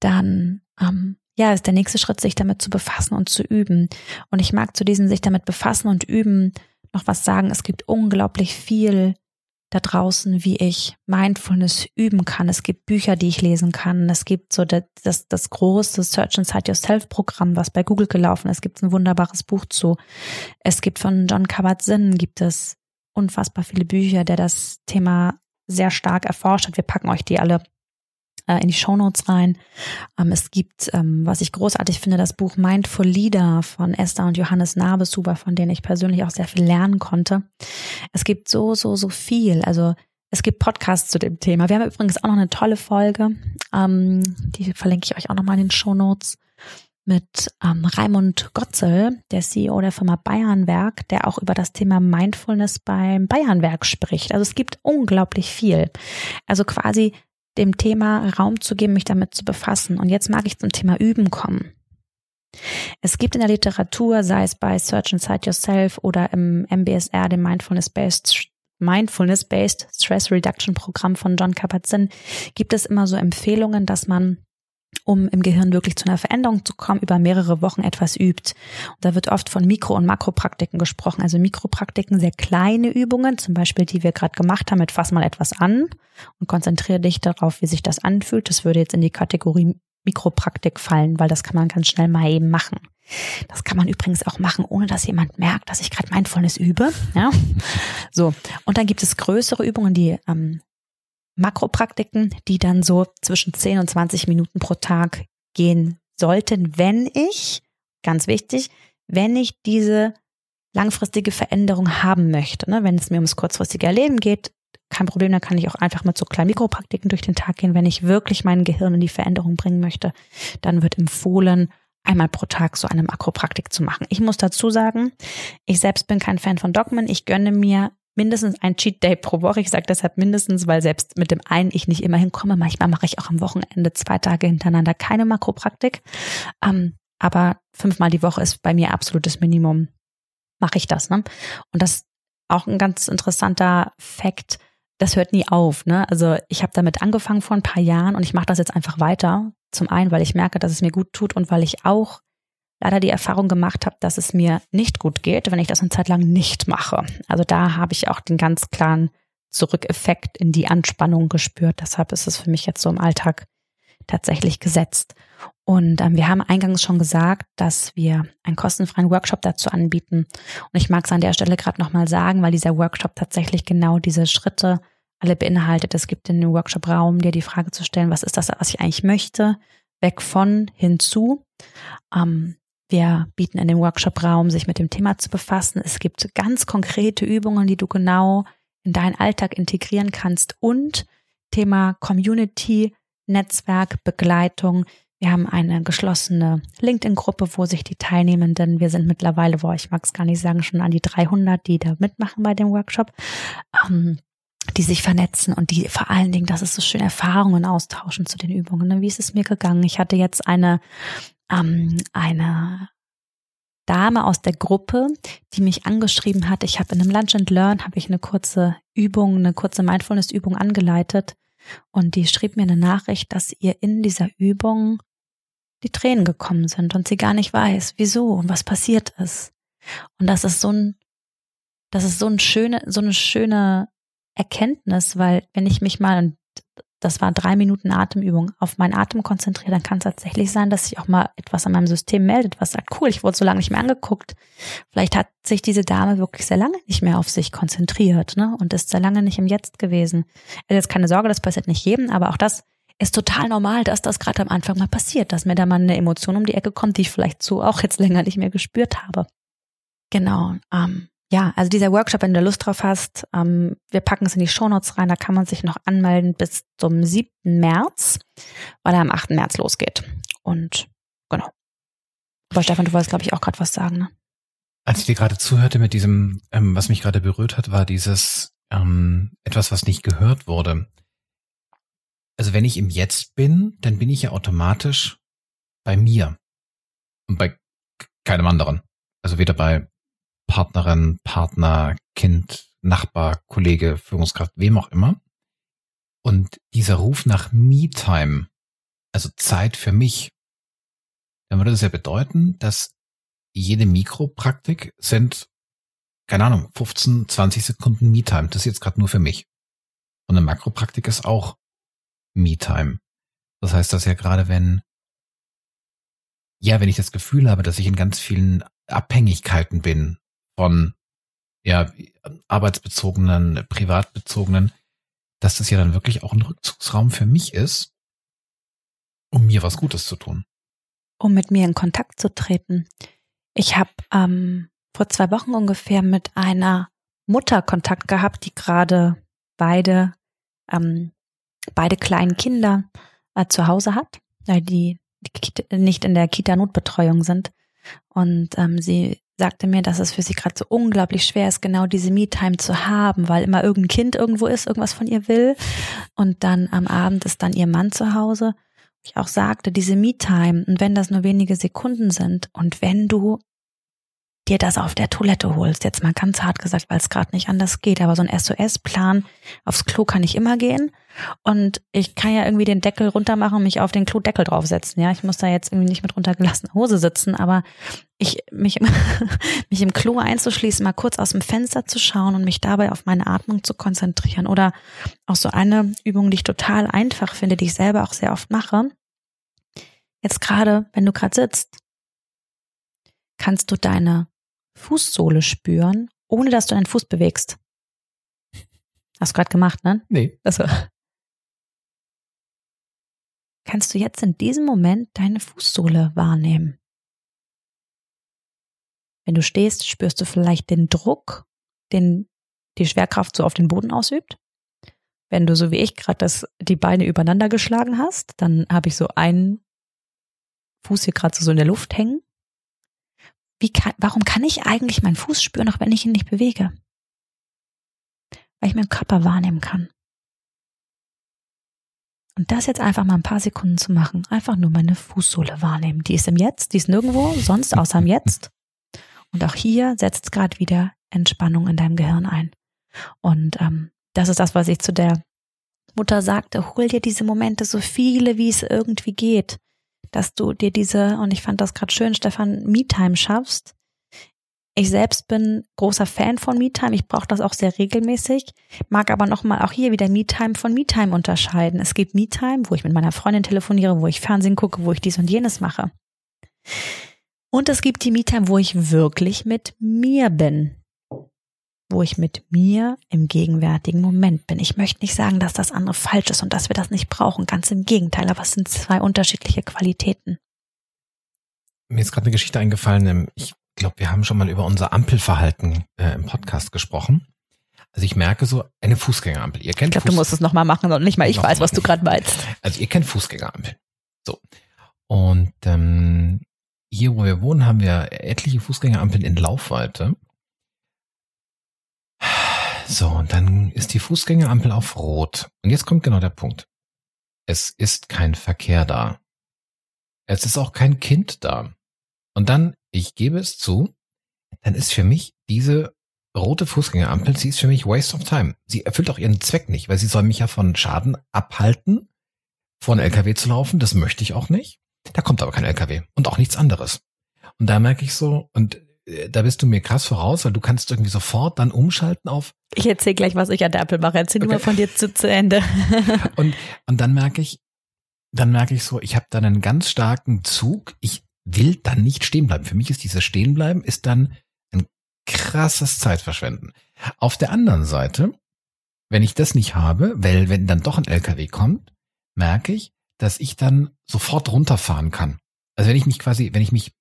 dann ähm, ja ist der nächste Schritt, sich damit zu befassen und zu üben. Und ich mag zu diesem sich damit befassen und üben noch was sagen. Es gibt unglaublich viel da draußen, wie ich Mindfulness üben kann. Es gibt Bücher, die ich lesen kann. Es gibt so das, das, das große Search Inside Yourself Programm, was bei Google gelaufen ist. Es gibt ein wunderbares Buch zu. Es gibt von John Kabat-Zinn gibt es unfassbar viele Bücher, der das Thema sehr stark erforscht hat. Wir packen euch die alle äh, in die Shownotes rein. Ähm, es gibt, ähm, was ich großartig finde, das Buch Mindful Leader von Esther und Johannes Nabesuber, von denen ich persönlich auch sehr viel lernen konnte. Es gibt so, so, so viel. Also es gibt Podcasts zu dem Thema. Wir haben übrigens auch noch eine tolle Folge. Ähm, die verlinke ich euch auch nochmal in den Shownotes mit ähm, Raimund Gotzel, der CEO der Firma Bayernwerk, der auch über das Thema Mindfulness beim Bayernwerk spricht. Also es gibt unglaublich viel. Also quasi dem Thema Raum zu geben, mich damit zu befassen. Und jetzt mag ich zum Thema Üben kommen. Es gibt in der Literatur, sei es bei Search Inside Yourself oder im MBSR, dem Mindfulness-Based Mindfulness-Based Stress Reduction Programm von John Kabat-Zinn, gibt es immer so Empfehlungen, dass man um im Gehirn wirklich zu einer Veränderung zu kommen, über mehrere Wochen etwas übt. Und da wird oft von Mikro- und Makropraktiken gesprochen. Also Mikropraktiken, sehr kleine Übungen, zum Beispiel die wir gerade gemacht haben mit fass mal etwas an und konzentriere dich darauf, wie sich das anfühlt. Das würde jetzt in die Kategorie Mikropraktik fallen, weil das kann man ganz schnell mal eben machen. Das kann man übrigens auch machen, ohne dass jemand merkt, dass ich gerade Mindfulness übe. Ja, so. Und dann gibt es größere Übungen, die ähm, Makropraktiken, die dann so zwischen 10 und 20 Minuten pro Tag gehen sollten, wenn ich, ganz wichtig, wenn ich diese langfristige Veränderung haben möchte. Ne? Wenn es mir ums kurzfristige Erleben geht, kein Problem, dann kann ich auch einfach mit so kleinen Mikropraktiken durch den Tag gehen. Wenn ich wirklich mein Gehirn in die Veränderung bringen möchte, dann wird empfohlen, einmal pro Tag so eine Makropraktik zu machen. Ich muss dazu sagen, ich selbst bin kein Fan von Dogmen. Ich gönne mir mindestens ein Cheat Day pro Woche. Ich sage deshalb mindestens, weil selbst mit dem einen ich nicht immer hinkomme. Manchmal mache ich auch am Wochenende zwei Tage hintereinander keine Makropraktik. Ähm, aber fünfmal die Woche ist bei mir absolutes Minimum. Mache ich das, ne? Und das auch ein ganz interessanter Fakt. Das hört nie auf, ne? Also ich habe damit angefangen vor ein paar Jahren und ich mache das jetzt einfach weiter. Zum einen, weil ich merke, dass es mir gut tut und weil ich auch leider die Erfahrung gemacht habe, dass es mir nicht gut geht, wenn ich das eine Zeit lang nicht mache. Also da habe ich auch den ganz klaren Zurückeffekt in die Anspannung gespürt. Deshalb ist es für mich jetzt so im Alltag tatsächlich gesetzt. Und ähm, wir haben eingangs schon gesagt, dass wir einen kostenfreien Workshop dazu anbieten. Und ich mag es an der Stelle gerade nochmal sagen, weil dieser Workshop tatsächlich genau diese Schritte alle beinhaltet. Es gibt in dem Workshop Raum, dir die Frage zu stellen, was ist das, was ich eigentlich möchte? Weg von, hinzu. Ähm, wir bieten in dem Workshop Raum, sich mit dem Thema zu befassen. Es gibt ganz konkrete Übungen, die du genau in deinen Alltag integrieren kannst und Thema Community, Netzwerk, Begleitung. Wir haben eine geschlossene LinkedIn-Gruppe, wo sich die Teilnehmenden, wir sind mittlerweile, wo ich mag es gar nicht sagen, schon an die 300, die da mitmachen bei dem Workshop, ähm, die sich vernetzen und die vor allen Dingen, das ist so schön, Erfahrungen austauschen zu den Übungen. Ne? Wie ist es mir gegangen? Ich hatte jetzt eine ähm, eine Dame aus der Gruppe, die mich angeschrieben hat. Ich habe in einem Lunch and Learn habe ich eine kurze Übung, eine kurze Mindfulness-Übung angeleitet und die schrieb mir eine Nachricht, dass ihr in dieser Übung die Tränen gekommen sind und sie gar nicht weiß, wieso und was passiert ist. Und das ist so ein, das ist so ein schöne, so eine schöne Erkenntnis, weil wenn ich mich mal, und das war drei Minuten Atemübung, auf meinen Atem konzentriere, dann kann es tatsächlich sein, dass sich auch mal etwas an meinem System meldet, was sagt, cool, ich wurde so lange nicht mehr angeguckt. Vielleicht hat sich diese Dame wirklich sehr lange nicht mehr auf sich konzentriert, ne? Und ist sehr lange nicht im Jetzt gewesen. Also jetzt keine Sorge, das passiert nicht jedem, aber auch das ist total normal, dass das gerade am Anfang mal passiert, dass mir da mal eine Emotion um die Ecke kommt, die ich vielleicht so auch jetzt länger nicht mehr gespürt habe. Genau. Ähm, ja, also dieser Workshop, wenn du Lust drauf hast, ähm, wir packen es in die Shownotes rein, da kann man sich noch anmelden bis zum 7. März, weil er am 8. März losgeht. Und genau. Aber Stefan, du wolltest, glaube ich, auch gerade was sagen, ne? Als ich dir gerade zuhörte mit diesem, ähm, was mich gerade berührt hat, war dieses ähm, etwas, was nicht gehört wurde. Also wenn ich im Jetzt bin, dann bin ich ja automatisch bei mir und bei keinem anderen. Also weder bei Partnerin, Partner, Kind, Nachbar, Kollege, Führungskraft, wem auch immer. Und dieser Ruf nach Me-Time, also Zeit für mich, dann würde das ja bedeuten, dass jede Mikropraktik sind, keine Ahnung, 15, 20 Sekunden Me-Time. Das ist jetzt gerade nur für mich. Und eine Makropraktik ist auch Me-Time. Das heißt, dass ja gerade wenn, ja, wenn ich das Gefühl habe, dass ich in ganz vielen Abhängigkeiten bin, von ja, arbeitsbezogenen, privatbezogenen, dass das ja dann wirklich auch ein Rückzugsraum für mich ist, um mir was Gutes zu tun. Um mit mir in Kontakt zu treten. Ich habe ähm, vor zwei Wochen ungefähr mit einer Mutter Kontakt gehabt, die gerade beide, ähm, beide kleinen Kinder äh, zu Hause hat, weil die, die nicht in der Kita-Notbetreuung sind. Und ähm, sie sagte mir, dass es für sie gerade so unglaublich schwer ist, genau diese Me-Time zu haben, weil immer irgendein Kind irgendwo ist, irgendwas von ihr will. Und dann am Abend ist dann ihr Mann zu Hause. Ich auch sagte, diese Me-Time, und wenn das nur wenige Sekunden sind, und wenn du dir das auf der Toilette holst. Jetzt mal ganz hart gesagt, weil es gerade nicht anders geht. Aber so ein SOS-Plan aufs Klo kann ich immer gehen. Und ich kann ja irgendwie den Deckel runter machen und mich auf den Klodeckel draufsetzen. Ja, ich muss da jetzt irgendwie nicht mit runtergelassener Hose sitzen, aber ich, mich, mich im Klo einzuschließen, mal kurz aus dem Fenster zu schauen und mich dabei auf meine Atmung zu konzentrieren. Oder auch so eine Übung, die ich total einfach finde, die ich selber auch sehr oft mache. Jetzt gerade, wenn du gerade sitzt, kannst du deine Fußsohle spüren, ohne dass du deinen Fuß bewegst. Hast du gerade gemacht, ne? Nee. Also, kannst du jetzt in diesem Moment deine Fußsohle wahrnehmen. Wenn du stehst, spürst du vielleicht den Druck, den die Schwerkraft so auf den Boden ausübt. Wenn du so wie ich gerade die Beine übereinander geschlagen hast, dann habe ich so einen Fuß hier gerade so in der Luft hängen wie kann, warum kann ich eigentlich meinen Fuß spüren, auch wenn ich ihn nicht bewege? weil ich meinen Körper wahrnehmen kann. Und das jetzt einfach mal ein paar Sekunden zu machen, einfach nur meine Fußsohle wahrnehmen. Die ist im Jetzt, die ist nirgendwo sonst außer im Jetzt. Und auch hier setzt gerade wieder Entspannung in deinem Gehirn ein. Und ähm, das ist das, was ich zu der Mutter sagte. Hol dir diese Momente so viele, wie es irgendwie geht, dass du dir diese, und ich fand das gerade schön, Stefan, Me-Time schaffst, ich selbst bin großer Fan von MeTime. Ich brauche das auch sehr regelmäßig. Mag aber nochmal auch hier wieder MeTime von MeTime unterscheiden. Es gibt MeTime, wo ich mit meiner Freundin telefoniere, wo ich Fernsehen gucke, wo ich dies und jenes mache. Und es gibt die MeTime, wo ich wirklich mit mir bin. Wo ich mit mir im gegenwärtigen Moment bin. Ich möchte nicht sagen, dass das andere falsch ist und dass wir das nicht brauchen. Ganz im Gegenteil. Aber es sind zwei unterschiedliche Qualitäten. Mir ist gerade eine Geschichte eingefallen. Ich glaube, wir haben schon mal über unser Ampelverhalten äh, im Podcast gesprochen. Also ich merke so eine Fußgängerampel. Ihr kennt ich glaube, du musst es nochmal machen und nicht mal ich weiß, was du gerade meinst. Also ihr kennt Fußgängerampel. So. Und ähm, hier, wo wir wohnen, haben wir etliche Fußgängerampeln in Laufweite. So, und dann ist die Fußgängerampel auf Rot. Und jetzt kommt genau der Punkt. Es ist kein Verkehr da. Es ist auch kein Kind da. Und dann ich gebe es zu, dann ist für mich diese rote Fußgängerampel, sie ist für mich waste of time. Sie erfüllt auch ihren Zweck nicht, weil sie soll mich ja von Schaden abhalten, einen LKW zu laufen. Das möchte ich auch nicht. Da kommt aber kein LKW und auch nichts anderes. Und da merke ich so, und da bist du mir krass voraus, weil du kannst irgendwie sofort dann umschalten auf. Ich erzähle gleich, was ich an der Ampel mache. Erzähl okay. nur von dir zu, zu Ende. und, und dann merke ich, dann merke ich so, ich habe dann einen ganz starken Zug. Ich will dann nicht stehen bleiben. Für mich ist dieses Stehenbleiben ist dann ein krasses Zeitverschwenden. Auf der anderen Seite, wenn ich das nicht habe, weil wenn dann doch ein LKW kommt, merke ich, dass ich dann sofort runterfahren kann. Also wenn ich mich quasi, wenn ich mich,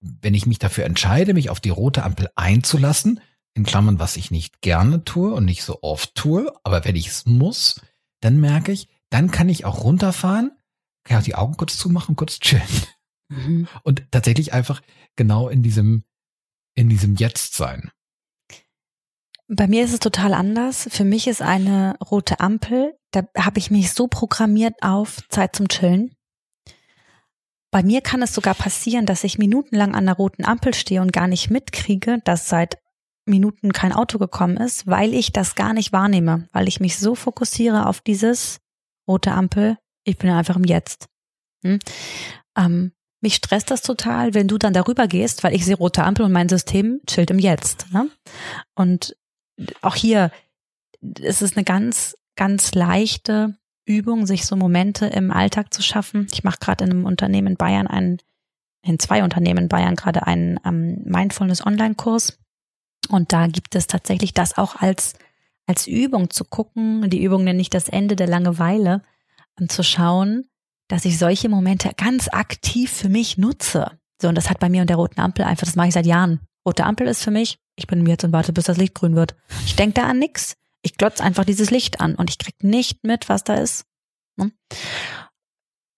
wenn ich mich dafür entscheide, mich auf die rote Ampel einzulassen, in Klammern, was ich nicht gerne tue und nicht so oft tue, aber wenn ich es muss, dann merke ich, dann kann ich auch runterfahren, kann auch die Augen kurz zumachen, kurz chillen. Mhm. Und tatsächlich einfach genau in diesem, in diesem Jetzt sein. Bei mir ist es total anders. Für mich ist eine rote Ampel, da habe ich mich so programmiert auf Zeit zum Chillen. Bei mir kann es sogar passieren, dass ich minutenlang an der roten Ampel stehe und gar nicht mitkriege, dass seit Minuten kein Auto gekommen ist, weil ich das gar nicht wahrnehme, weil ich mich so fokussiere auf dieses rote Ampel. Ich bin einfach im Jetzt. Hm? Ähm, mich stresst das total, wenn du dann darüber gehst, weil ich sehe rote Ampel und mein System chillt im Jetzt. Ne? Und auch hier ist es eine ganz, ganz leichte Übung, sich so Momente im Alltag zu schaffen. Ich mache gerade in einem Unternehmen in Bayern einen, in zwei Unternehmen in Bayern gerade einen ähm, Mindfulness Online-Kurs. Und da gibt es tatsächlich das auch als, als Übung zu gucken. Die Übung nenne ich das Ende der Langeweile, um zu schauen, dass ich solche Momente ganz aktiv für mich nutze. So, und das hat bei mir und der roten Ampel einfach, das mache ich seit Jahren. Rote Ampel ist für mich, ich bin mir jetzt und warte, bis das Licht grün wird. Ich denke da an nix. Ich glotze einfach dieses Licht an und ich krieg nicht mit, was da ist. Hm?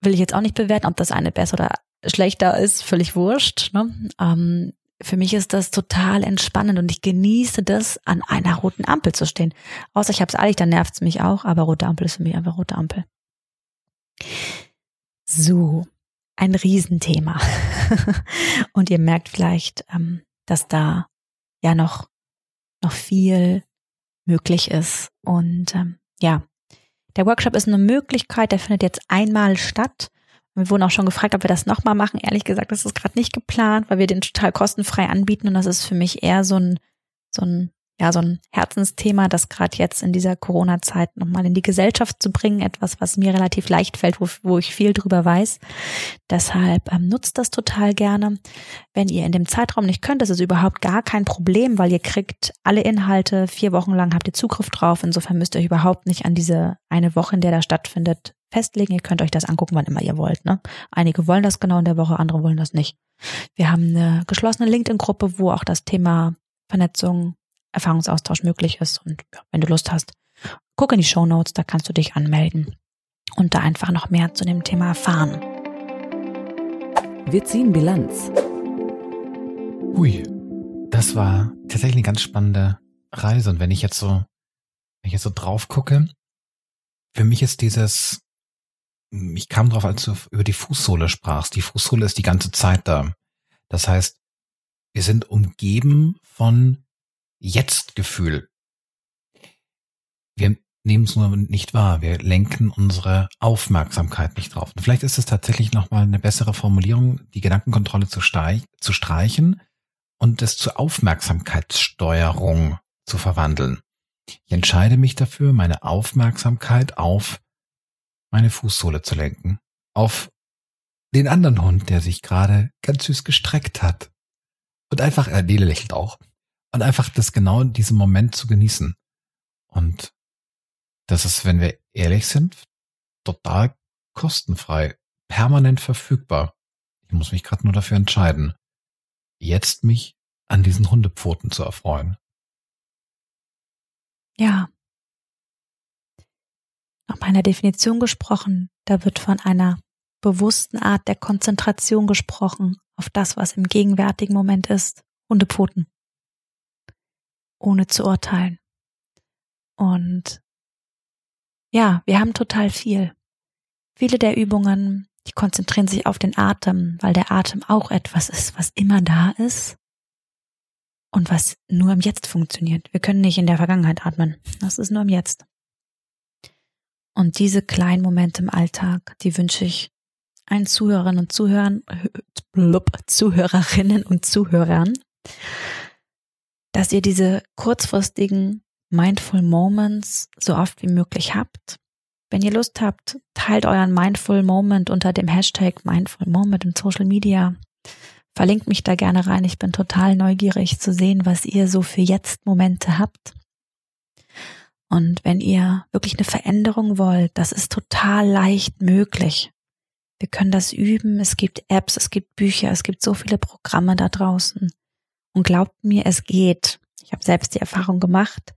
Will ich jetzt auch nicht bewerten, ob das eine besser oder schlechter ist, völlig wurscht. Ne? Ähm, für mich ist das total entspannend und ich genieße das, an einer roten Ampel zu stehen. Außer ich habe es eilig, dann nervt es mich auch, aber rote Ampel ist für mich einfach rote Ampel. So, ein Riesenthema. und ihr merkt vielleicht, ähm, dass da ja noch, noch viel möglich ist. Und ähm, ja, der Workshop ist eine Möglichkeit, der findet jetzt einmal statt. Wir wurden auch schon gefragt, ob wir das nochmal machen. Ehrlich gesagt, das ist gerade nicht geplant, weil wir den total kostenfrei anbieten und das ist für mich eher so ein, so ein ja so ein Herzensthema, das gerade jetzt in dieser Corona-Zeit nochmal in die Gesellschaft zu bringen, etwas, was mir relativ leicht fällt, wo, wo ich viel drüber weiß. Deshalb ähm, nutzt das total gerne. Wenn ihr in dem Zeitraum nicht könnt, das ist überhaupt gar kein Problem, weil ihr kriegt alle Inhalte, vier Wochen lang habt ihr Zugriff drauf. Insofern müsst ihr euch überhaupt nicht an diese eine Woche, in der das stattfindet, festlegen. Ihr könnt euch das angucken, wann immer ihr wollt. Ne? Einige wollen das genau in der Woche, andere wollen das nicht. Wir haben eine geschlossene LinkedIn-Gruppe, wo auch das Thema Vernetzung Erfahrungsaustausch möglich ist. Und ja, wenn du Lust hast, guck in die Show Notes, da kannst du dich anmelden und da einfach noch mehr zu dem Thema erfahren. Wir ziehen Bilanz. Hui, das war tatsächlich eine ganz spannende Reise. Und wenn ich jetzt so wenn ich jetzt so drauf gucke, für mich ist dieses, ich kam drauf, als du über die Fußsohle sprachst. Die Fußsohle ist die ganze Zeit da. Das heißt, wir sind umgeben von Jetzt-Gefühl. Wir nehmen es nur nicht wahr. Wir lenken unsere Aufmerksamkeit nicht drauf. Und vielleicht ist es tatsächlich nochmal eine bessere Formulierung, die Gedankenkontrolle zu, zu streichen und es zur Aufmerksamkeitssteuerung zu verwandeln. Ich entscheide mich dafür, meine Aufmerksamkeit auf meine Fußsohle zu lenken. Auf den anderen Hund, der sich gerade ganz süß gestreckt hat. Und einfach, äh, lächelt auch. Und einfach das genau in diesem Moment zu genießen. Und das ist, wenn wir ehrlich sind, total kostenfrei, permanent verfügbar. Ich muss mich gerade nur dafür entscheiden, jetzt mich an diesen Hundepfoten zu erfreuen. Ja. Nach meiner Definition gesprochen, da wird von einer bewussten Art der Konzentration gesprochen auf das, was im gegenwärtigen Moment ist. Hundepfoten. Ohne zu urteilen. Und ja, wir haben total viel. Viele der Übungen, die konzentrieren sich auf den Atem, weil der Atem auch etwas ist, was immer da ist und was nur im Jetzt funktioniert. Wir können nicht in der Vergangenheit atmen. Das ist nur im Jetzt. Und diese kleinen Momente im Alltag, die wünsche ich allen Zuhörerinnen und Zuhörern, blub, Zuhörerinnen und Zuhörern, dass ihr diese kurzfristigen Mindful Moments so oft wie möglich habt. Wenn ihr Lust habt, teilt euren Mindful Moment unter dem Hashtag Mindful Moment in Social Media. Verlinkt mich da gerne rein. Ich bin total neugierig zu sehen, was ihr so für jetzt Momente habt. Und wenn ihr wirklich eine Veränderung wollt, das ist total leicht möglich. Wir können das üben. Es gibt Apps, es gibt Bücher, es gibt so viele Programme da draußen. Und glaubt mir, es geht. Ich habe selbst die Erfahrung gemacht.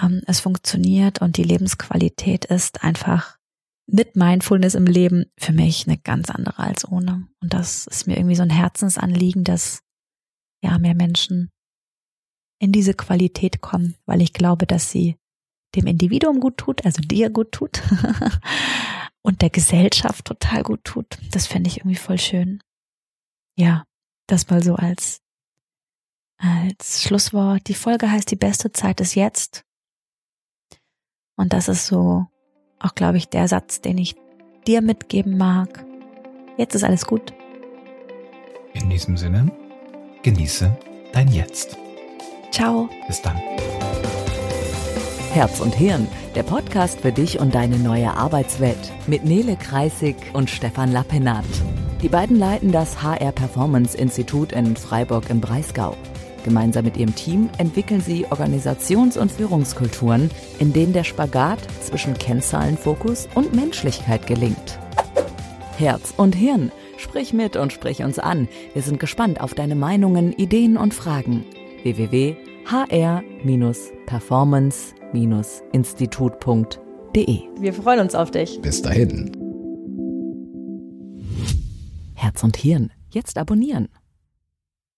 Ähm, es funktioniert und die Lebensqualität ist einfach mit Mindfulness im Leben für mich eine ganz andere als ohne. Und das ist mir irgendwie so ein Herzensanliegen, dass ja mehr Menschen in diese Qualität kommen, weil ich glaube, dass sie dem Individuum gut tut, also dir gut tut und der Gesellschaft total gut tut. Das fände ich irgendwie voll schön. Ja, das mal so als als Schlusswort. Die Folge heißt Die beste Zeit ist jetzt. Und das ist so auch, glaube ich, der Satz, den ich dir mitgeben mag. Jetzt ist alles gut. In diesem Sinne, genieße dein Jetzt. Ciao. Bis dann. Herz und Hirn, der Podcast für dich und deine neue Arbeitswelt mit Nele Kreisig und Stefan Lappenat. Die beiden leiten das HR Performance Institut in Freiburg im Breisgau. Gemeinsam mit ihrem Team entwickeln sie Organisations- und Führungskulturen, in denen der Spagat zwischen Kennzahlenfokus und Menschlichkeit gelingt. Herz und Hirn. Sprich mit und sprich uns an. Wir sind gespannt auf deine Meinungen, Ideen und Fragen. www.hr-performance-institut.de Wir freuen uns auf dich. Bis dahin. Herz und Hirn. Jetzt abonnieren.